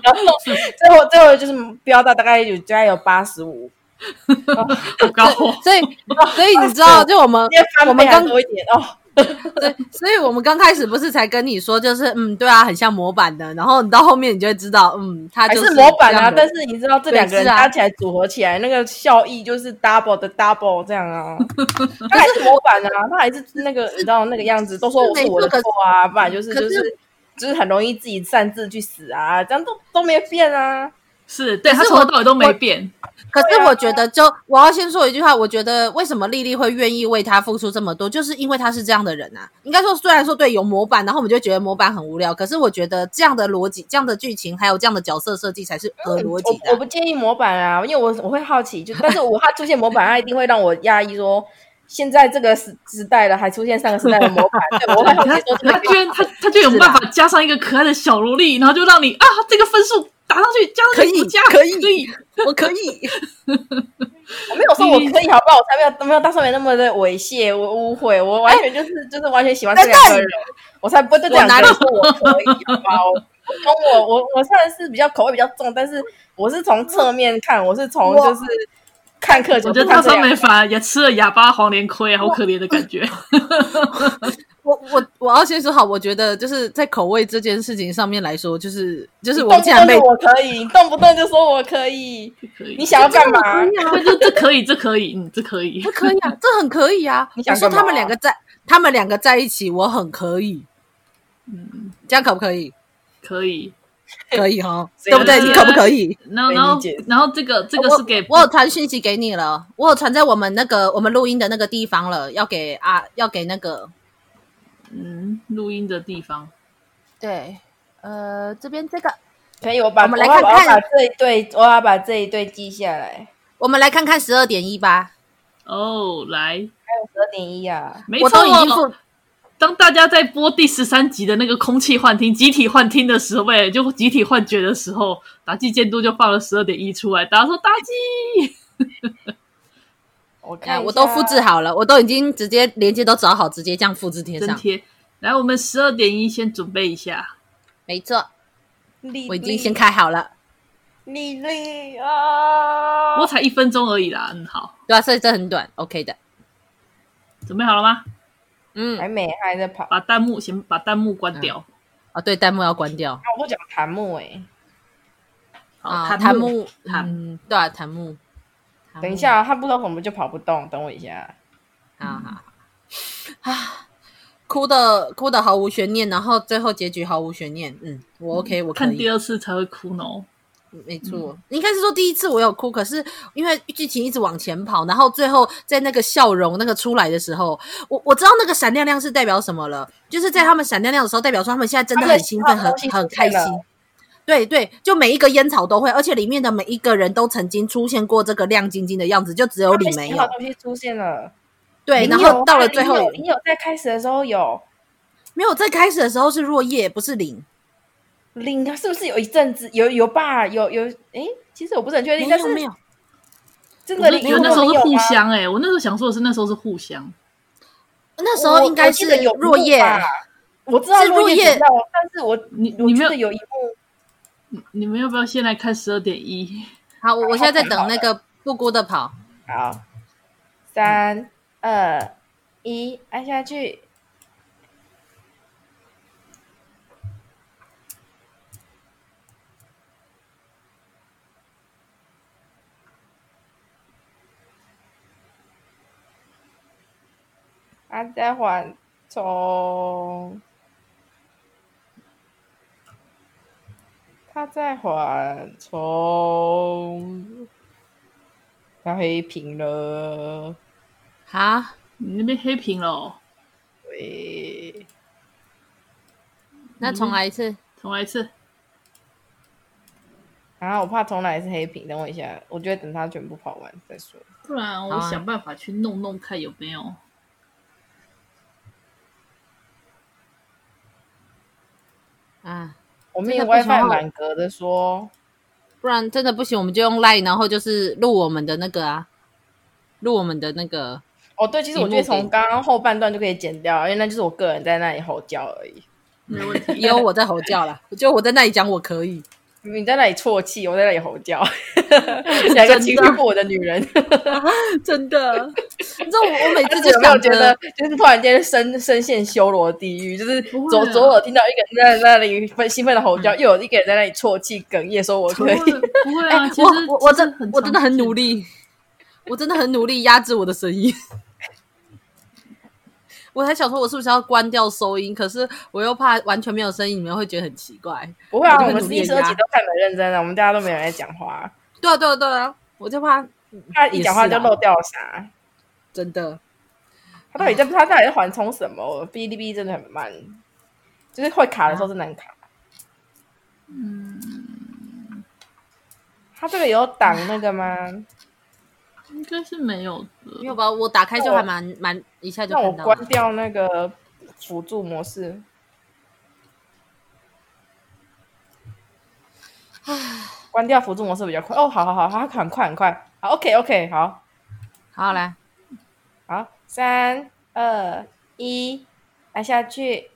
然后 最后最后就是飙到大概有大概有八十五，好高，所以所以你知道，就我们我们刚多一点哦。对，所以我们刚开始不是才跟你说，就是嗯，对啊，很像模板的。然后你到后面，你就会知道，嗯，它就是，是模板啊。但是你知道，这两个人加起来组合起来，那个效益就是 double 的 double 这样啊。它还是模板啊，它还是那个你知道那个样子，都说我是我的错啊，不然就是就是就是很容易自己擅自去死啊，这样都都没变啊。是对，他从头到尾都没变。可是我觉得，就我要先说一句话，我觉得为什么莉莉会愿意为他付出这么多，就是因为他是这样的人啊。应该说，虽然说对有模板，然后我们就觉得模板很无聊，可是我觉得这样的逻辑、这样的剧情，还有这样的角色设计才是合逻辑的。我我不建议模板啊，因为我我会好奇，就但是我怕出现模板，他一定会让我压抑。说现在这个时时代了，还出现上个时代的模板，对，我会好奇说他居然他他就有办法加上一个可爱的小萝莉，然后就让你啊这个分数。打上去，加可以加可以可以，我可以。我没有说我可以，好不好？我才没有没有大少爷那么的猥亵，我误会，我完全就是就是完全喜欢这两个人，我才不会对这两个人说我可以，好不好？我我我我算是比较口味比较重，但是我是从侧面看，我是从就是看客，我觉得他上面反而也吃了哑巴黄连亏，好可怜的感觉。我我我要先说好，我觉得就是在口味这件事情上面来说，就是就是我这样被我可以动不动就说我可以，可以，你想要干嘛？这这可以，这可以，嗯，这可以，这可以啊，这很可以啊。你想说他们两个在，他们两个在一起，我很可以，嗯，这样可不可以？可以，可以哈，对不对？你可不可以？然后然后然后这个这个是给我有传讯息给你了，我有传在我们那个我们录音的那个地方了，要给啊，要给那个。嗯，录音的地方，对，呃，这边这个可以，我把我们来看看把这一对，我要把这一对记下来。我们来看看十二点一吧。哦，来，还有十二点一啊，没错，我都已经付。当大家在播第十三集的那个空气幻听、集体幻听的时候，喂，就集体幻觉的时候，打击监督就放了十二点一出来，大家说打击。我看我都复制好了，我都已经直接连接都找好，直接这样复制贴上。贴来，我们十二点一先准备一下。没错，我已经先开好了。莉莉啊，不过才一分钟而已啦，嗯，好，对啊，所以这很短，OK 的。准备好了吗？嗯，还没，还在跑。把弹幕先把弹幕关掉。啊、对，弹幕要关掉。啊、我不讲弹幕哎、欸。啊，弹幕，嗯，对啊，弹幕。等一下，他不知道我们就跑不动。等我一下，好好啊，哭的哭的毫无悬念，然后最后结局毫无悬念。嗯，我 OK，我看第二次才会哭呢。没错，应该是说第一次我有哭，可是因为剧情一直往前跑，然后最后在那个笑容那个出来的时候，我我知道那个闪亮亮是代表什么了，就是在他们闪亮亮的时候，代表说他们现在真的很兴奋，很很开心。对对，就每一个烟草都会，而且里面的每一个人都曾经出现过这个亮晶晶的样子，就只有你没有。东西出现了，对，然后到了最后，你有在开始的时候有，没有在开始的时候是若叶，不是林。林他是不是有一阵子有有吧？有有哎，其实我不是很确定，但是没有，真的，你那时候是互相哎，我那时候想说的是那时候是互相，那时候应该是有落叶，我知道落叶，但是我你你们有有一幕，你们要不要先来看十二点一？好，我我现在在等那个布谷的跑，好，三二一，按下去。他在缓冲，他在缓冲，他黑屏了，哈，你那边黑屏了，喂，那重来一次，重来一次，啊，我怕重来一次黑屏，等我一下，我觉得等他全部跑完再说，不然我想办法去弄弄看有没有。啊，我们有 WiFi 满格的说，不然真的不行，我们就用 Line，然后就是录我们的那个啊，录我们的那个。哦，对，其实我觉得从刚刚后半段就可以剪掉，因为那就是我个人在那里吼叫而已，没问题。也有我在吼叫啦，就我在那里讲我可以。你在那里啜泣，我在那里吼叫，两个情绪不稳的女人，真的。你知道我，我每次就 有没有觉得，就是突然间深深陷修罗地狱，就是左左耳听到一个人在那里很兴奋的吼叫，又有一个人在那里啜泣哽咽，说我可以。不会啊，我我我真我真的很努力，我真的很努力压制我的声音。我还想说，我是不是要关掉收音？可是我又怕完全没有声音，你们会觉得很奇怪。不会啊，我，我们第十二集都看得很认真的，我们大家都没有人在讲话。对啊，对啊，对啊，我就怕他一讲话就漏掉了啥。真的，他到底在他到底在缓冲什么？哔哩哔哩真的很慢，就是会卡的时候真的很卡。嗯，他这个有挡那个吗？应该是没有的，没有吧？我打开就还蛮蛮一下就看到。那我关掉那个辅助模式。唉，关掉辅助模式比较快。哦，好好好，它很快很快。好，OK OK，好，好来，好，三二一，来下去。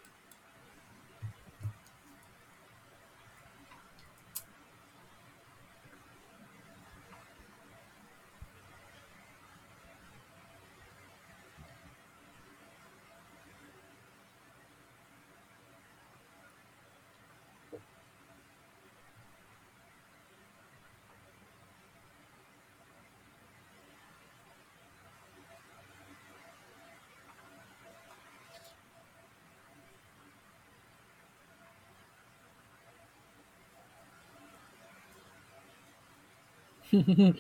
Hehehehe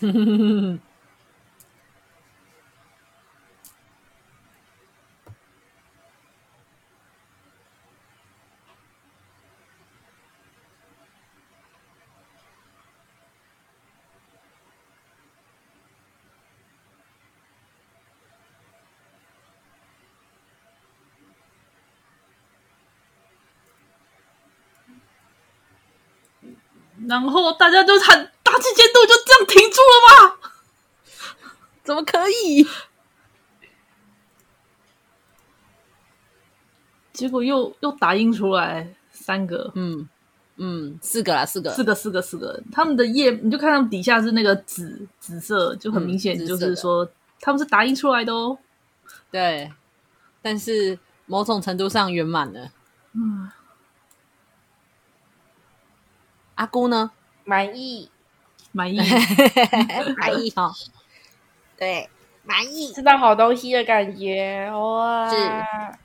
然后大家就喊大气监督就这样停住了吗？怎么可以？结果又又打印出来三个，嗯嗯，四个啦，四个，四个，四个，四个。他们的页你就看他们底下是那个紫紫色，就很明显就是说、嗯、他们是打印出来的哦。对，但是某种程度上圆满了。嗯。阿姑呢？满意，满意，满意哈。对，满意，吃到好东西的感觉哇！是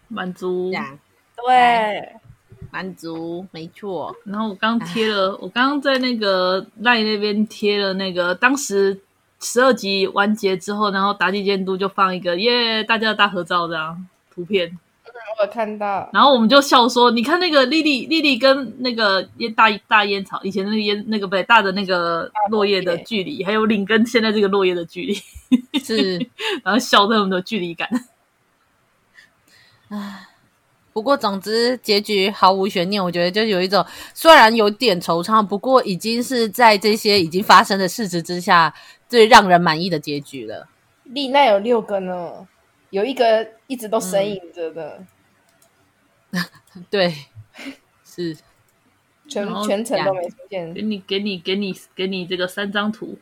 满足。对，满足，没错。然后我刚贴了，我刚刚在那个 LINE 那边贴了那个，当时十二集完结之后，然后妲己监督就放一个耶，大家的大合照这样图片。我看到，然后我们就笑说：“你看那个丽丽，丽丽跟那个烟大大烟草，以前那个烟那个北大的那个落叶的距离，还有领跟现在这个落叶的距离，是，然后笑那么多距离感。唉，不过总之结局毫无悬念，我觉得就有一种虽然有点惆怅，不过已经是在这些已经发生的事实之下最让人满意的结局了。丽奈有六个呢，有一个一直都神隐着的。嗯” 对，是 全全程都没出现。给你，给你，给你，给你这个三张图。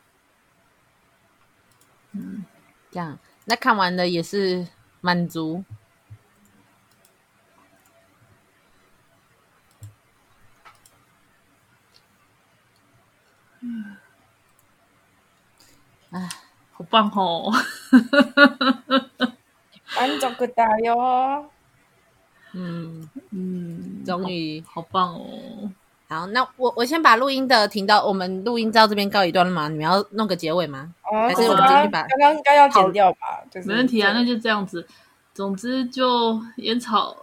嗯，这样，那看完了也是满足。嗯，哎，好棒哦！满足个大哟。嗯嗯，终于好，好棒哦！好，那我我先把录音的停到，我们录音到这边告一段了嘛？你们要弄个结尾吗？哦、还是我们继续把刚刚应该要剪掉吧？就是没问题啊，那就这样子。总之就烟草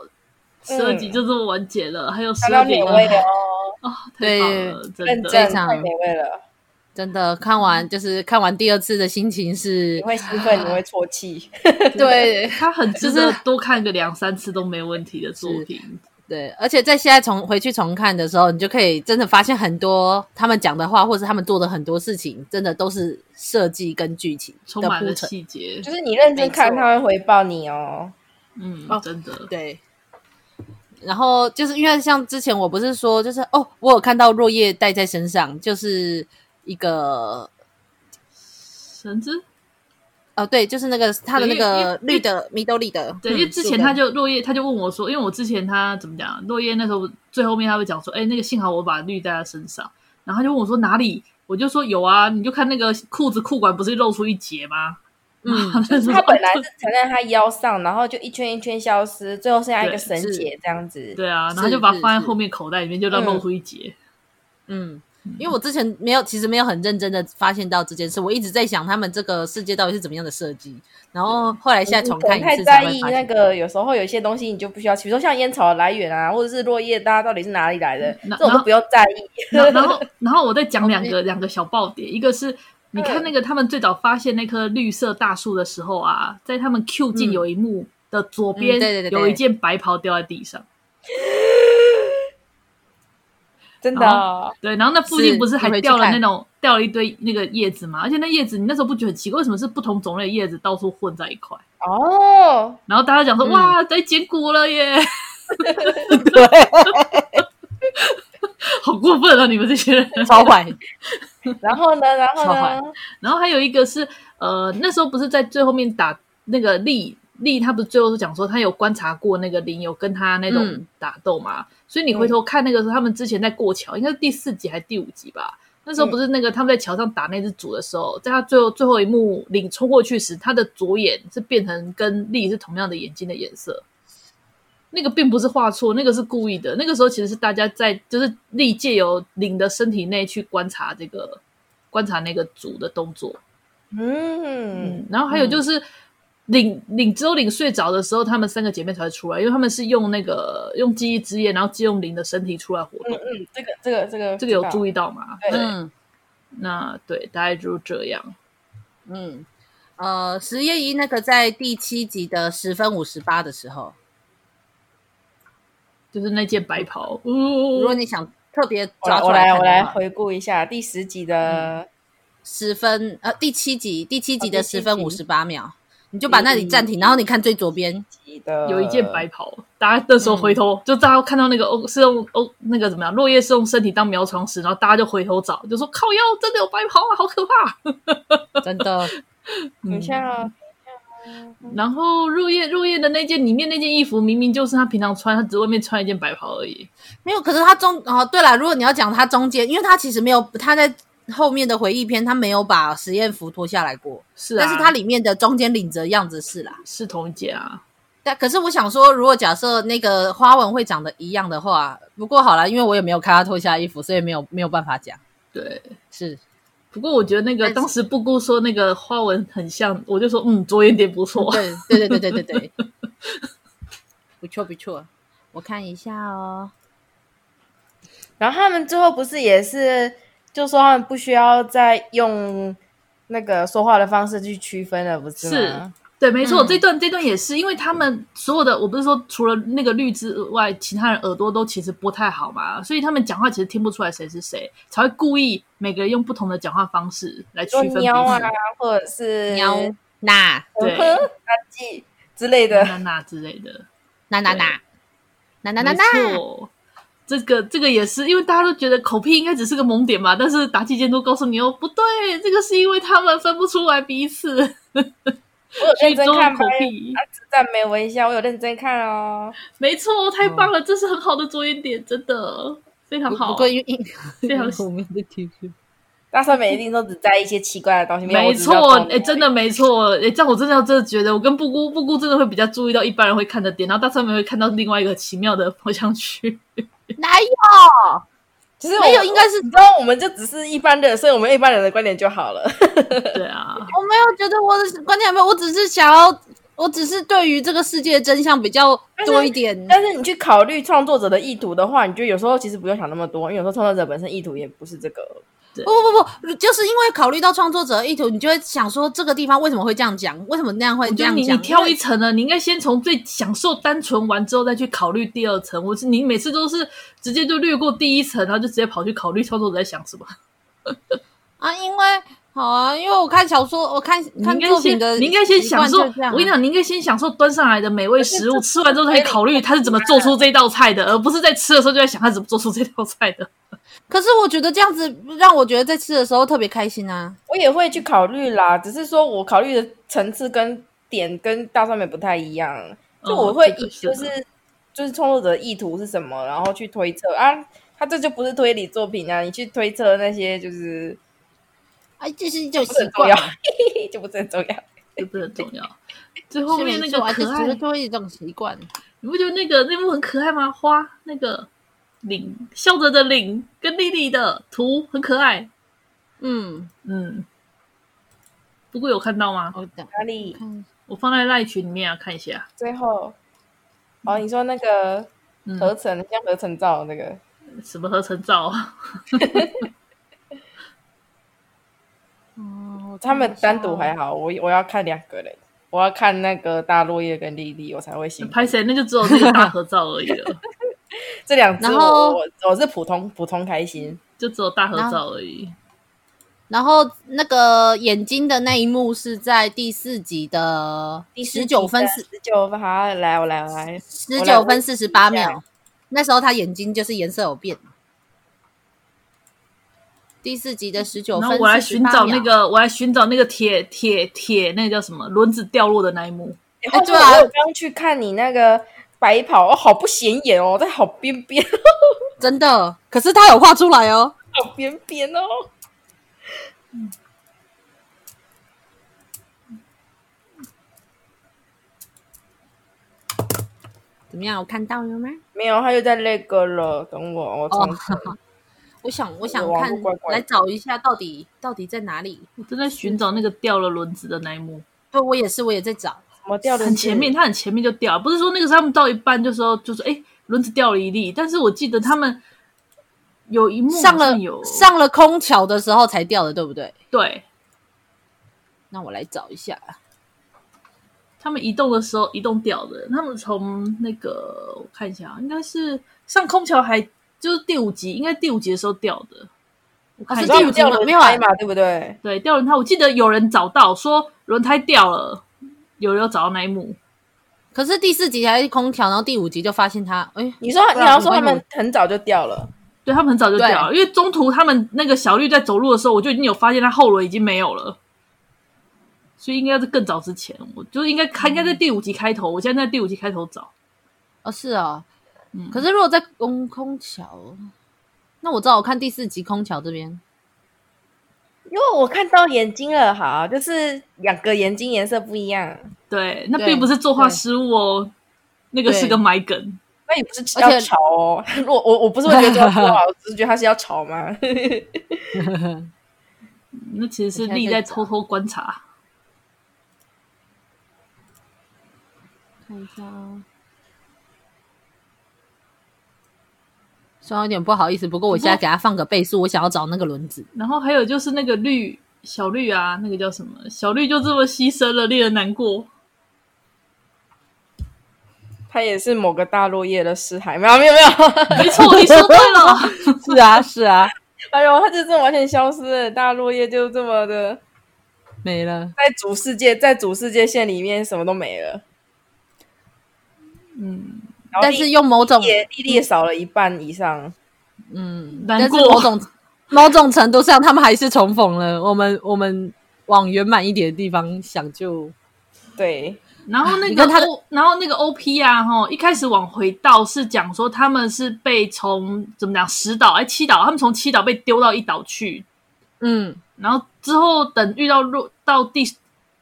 十二集就这么完结了，嗯、还有十二点美味哦！啊，太棒了，对真的非常美味了。真的看完就是看完第二次的心情是，你会兴奋，你会啜泣。对，他很就是多看个两三次都没问题的作品。对，而且在现在重回去重看的时候，你就可以真的发现很多他们讲的话，或是他们做的很多事情，真的都是设计跟剧情充满了细节。就是你认真看，他会回报你哦。嗯，真的对。然后就是因为像之前我不是说，就是哦，我有看到落叶带在身上，就是。一个绳子，哦，对，就是那个他的那个绿的米兜里的，对，因为之前他就落叶，他就问我说，因为我之前他怎么讲，落叶那时候最后面他会讲说，哎，那个幸好我把绿带在身上，然后他就问我说哪里，我就说有啊，你就看那个裤子裤管不是露出一截吗？嗯，他本来是缠在他腰上，然后就一圈一圈消失，最后剩下一个绳结这样子，对啊，然后就把它放在后面口袋里面，就让露出一截，嗯。因为我之前没有，其实没有很认真的发现到这件事，我一直在想他们这个世界到底是怎么样的设计。然后后来现在重看一次，太在意那个有时候有一些东西你就不需要，比如说像烟草的来源啊，或者是落叶，大家到底是哪里来的，这种都不用在意。然后，然后，然后我再讲两个两个小爆点，一个是你看那个他们最早发现那棵绿色大树的时候啊，在他们 Q 进有一幕的左边有一件白袍掉在地上。真的、哦，对，然后那附近不是还掉了那种掉了一堆那个叶子嘛？而且那叶子你那时候不觉得很奇怪，为什么是不同种类的叶子到处混在一块？哦，然后大家讲说、嗯、哇，在捡骨了耶！对，好过分啊！你们这些人超坏。然后呢？然后呢？然后还有一个是呃，那时候不是在最后面打那个力。丽他不是最后是讲说他有观察过那个林有跟他那种打斗嘛？嗯、所以你回头看那个时候，他们之前在过桥，应该是第四集还是第五集吧？那时候不是那个他们在桥上打那只主的时候，在他最后最后一幕领冲过去时，他的左眼是变成跟丽是同样的眼睛的颜色。那个并不是画错，那个是故意的。那个时候其实是大家在就是丽借由领的身体内去观察这个观察那个主的动作。嗯，嗯，然后还有就是。嗯领领只有领睡着的时候，他们三个姐妹才会出来，因为他们是用那个用记忆之夜，然后借用灵的身体出来活动。嗯，嗯，这个这个这个这个有注意到吗？对，嗯，那对，大概就是这样。嗯，呃，石叶一那个在第七集的十分五十八的时候，就是那件白袍。如果你想特别抓出来，我来我来回顾一下第十集的十分，呃，第七集第七集的十分五十八秒。你就把那里暂停，然后你看最左边有一件白袍，大家那时候回头，就大家看到那个哦，是用哦那个怎么样？落叶是用身体当苗床石，然后大家就回头找，就说靠腰，真的有白袍啊，好可怕！真的，等一下，然后入夜入夜的那件里面那件衣服，明明就是他平常穿，他只外面穿一件白袍而已。没有，可是他中哦，对了，如果你要讲他中间，因为他其实没有他在。后面的回忆篇，他没有把实验服脱下来过，是啊，但是它里面的中间领着样子是啦，是同一件啊，但可是我想说，如果假设那个花纹会长得一样的话，不过好了，因为我也没有看他脱下衣服，所以没有没有办法讲。对，是。不过我觉得那个当时布姑说那个花纹很像，我就说嗯，着眼点不错。对对对对对对对，不错不错，我看一下哦。然后他们最后不是也是，就说他们不需要再用那个说话的方式去区分了，不是吗？是，对，没错，嗯、这段这段也是，因为他们所有的，我不是说除了那个绿之外，其他人耳朵都其实不太好嘛，所以他们讲话其实听不出来谁是谁，才会故意每个人用不同的讲话方式来区分彼此，喵啊，或者是喵那对。那记之类的，那那之类的，那那那。那那那那。这个这个也是，因为大家都觉得口癖应该只是个萌点嘛，但是妲己监督告诉你哦，不对，这个是因为他们分不出来彼此。我有认真看口癖，啊，只赞没微笑，我有认真看哦。没错，太棒了，哦、这是很好的着眼点，真的非常好。不过因为 非常我们的提示。大帅每一定都只在一些奇怪的东西。没错，哎，真的没错，哎，这样我真的要真的觉得，我跟布姑布姑真的会比较注意到一般人会看的点，然后大帅们会看到另外一个奇妙的方向去。哪有？其实没有，应该是，然后我们就只是一般的，所以我们一般人的观点就好了。对啊，我没有觉得我的观点没有，我只是想要，我只是对于这个世界的真相比较多一点。但是，但是你去考虑创作者的意图的话，你就有时候其实不用想那么多，因为有时候创作者本身意图也不是这个。不不不不，就是因为考虑到创作者的意图，你就会想说这个地方为什么会这样讲？为什么那样会这样讲？你你挑一层呢？你应该先从最享受单纯完之后再去考虑第二层。我是你每次都是直接就略过第一层，然后就直接跑去考虑创作者在想什么 啊？因为好啊，因为我看小说，我看看作品的，你应该先享受。我跟你讲，你应该先享受端上来的美味食物，吃完之后才考虑他是怎么做出这道菜的，而不是在吃的时候就在想他怎么做出这道菜的。可是我觉得这样子让我觉得在吃的时候特别开心啊！我也会去考虑啦，只是说我考虑的层次跟点跟大上面不太一样，就我会以就是、哦、就是创作者的意图是什么，然后去推测啊，他这就不是推理作品啊，你去推测那些就是，哎，这是就很重要，就不是很重要，就不是很重要。最后面那个可爱，就会一种习惯，你不觉得那个那幕很可爱吗？花那个。领笑着的领跟莉莉的图很可爱，嗯嗯。不过有看到吗？哪里？我放在赖群里面啊，看一下。最后，哦，你说那个合成、嗯、像合成照那个什么合成照？哦，他们单独还好，我我要看两个人，我要看那个大落叶跟莉莉，我才会行。拍谁？那就只有那个大合照而已了。这两只我我我是普通普通开心，就只有大合照而已。然后那个眼睛的那一幕是在第四集的第十九分四十九分，好，来我来我来十九分四十八秒，那时候他眼睛就是颜色有变。第四集的十九分，然后我来寻找那个，我来寻找那个铁铁铁，那个叫什么轮子掉落的那一幕。哎，对啊，我刚去看你那个。白袍哦，好不显眼哦，在好边边，真的。可是他有画出来哦，好边边哦。嗯，怎么样？我看到了吗？没有，他又在那个了。等我，我重新。哦、我想，我想看乖乖，来找一下，到底到底在哪里？我正在寻找那个掉了轮子的那一幕。对，我也是，我也在找。很前面，他很前面就掉，不是说那个是他们到一半就说就说哎轮子掉了一粒，但是我记得他们有一幕有上了上了空桥的时候才掉的，对不对？对。那我来找一下，他们移动的时候移动掉的，他们从那个我看一下，应该是上空桥还就是第五集，应该第五集的时候掉的。我看是第五集没有来嘛，对不对？对，掉轮胎，我记得有人找到说轮胎掉了。有有找到那一幕，可是第四集还是空调，然后第五集就发现他。哎，你说你要说他们很早就掉了，对，他们很早就掉了，因为中途他们那个小绿在走路的时候，我就已经有发现他后轮已经没有了，所以应该是更早之前，我就应该应该在第五集开头。我现在在第五集开头找，哦，是啊，嗯，可是如果在空空桥，那我知道我看第四集空桥这边。因为我看到眼睛了，好，就是两个眼睛颜色不一样。对，那并不是作画失误哦，那个是个埋梗。那也不是要吵哦。我我我不是会觉得这不好，我只是觉得他是要吵吗？那其实是丽在偷偷观察。看一下啊。虽然有点不好意思，不过我现在给他放个倍数，我想要找那个轮子。然后还有就是那个绿小绿啊，那个叫什么？小绿就这么牺牲了，令人难过。他也是某个大落叶的尸骸，没有没有没有，没错，你说对了，是啊是啊。哎呦，他就这么完全消失了，大落叶就这么的没了，在主世界，在主世界线里面什么都没了。嗯。但是用某种也历练少了一半以上，嗯，但是某种 某种程度上，他们还是重逢了。我们我们往圆满一点的地方想就，就对。然后那个他，然后那个 OP 啊，哈，一开始往回倒是讲说他们是被从怎么讲十岛哎七岛，他们从七岛被丢到一岛去，嗯，然后之后等遇到落到第。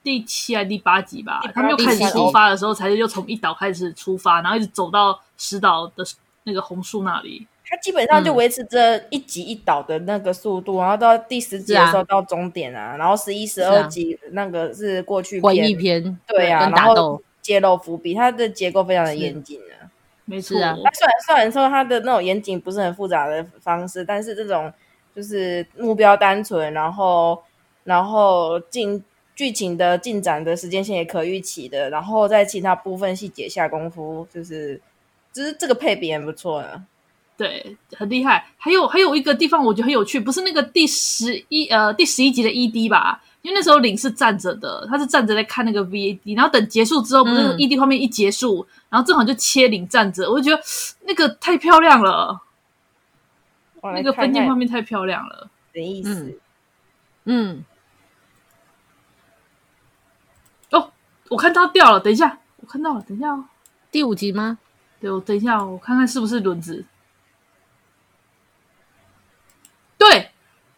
第七还是第八集吧，他们又开始出发的时候，才是又从一岛开始出发，然后一直走到石岛的那个红树那里。他基本上就维持着一集一岛的那个速度，嗯、然后到第十集的时候到终点啊，啊然后十一、十二集那个是过去回忆篇，对啊，然后揭露伏笔，它的结构非常的严谨啊，没错啊。那虽然虽然说它的那种严谨不是很复杂的方式，但是这种就是目标单纯，然后然后进。剧情的进展的时间线也可预期的，然后在其他部分细节下功夫，就是，就是这个配比很不错啊，对，很厉害。还有还有一个地方我觉得很有趣，不是那个第十一呃第十一集的 ED 吧？因为那时候领是站着的，他是站着在看那个 VAD，然后等结束之后，不是 ED 画面一结束，嗯、然后正好就切领站着，我就觉得那个太漂亮了，看看那个分镜画面太漂亮了，什么意思？嗯。嗯我看它掉了，等一下，我看到了，等一下哦，第五集吗？对，我等一下，我看看是不是轮子。对，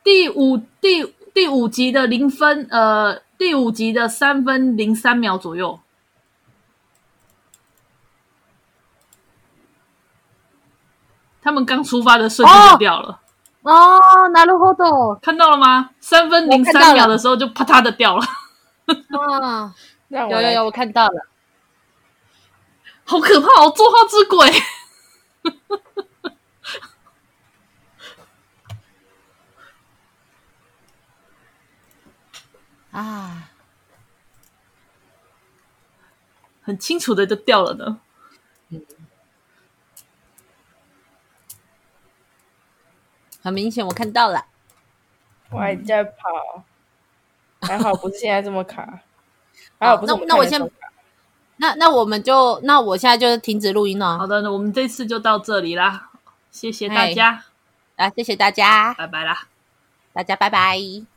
第五第第五集的零分，呃，第五集的三分零三秒左右，他们刚出发的瞬间就掉了。哦，なるほど，看到了吗？三分零三秒的时候就啪嗒的掉了。啊。 有有有，我看到了，好可怕哦！作画之鬼，啊，很清楚的就掉了呢。嗯，很明显，我看到了，我还在跑，还好不是现在这么卡。好，那那我先，那那我们就，那我现在就停止录音了。好的，那我们这次就到这里啦，谢谢大家，来，谢谢大家，拜拜啦，大家拜拜。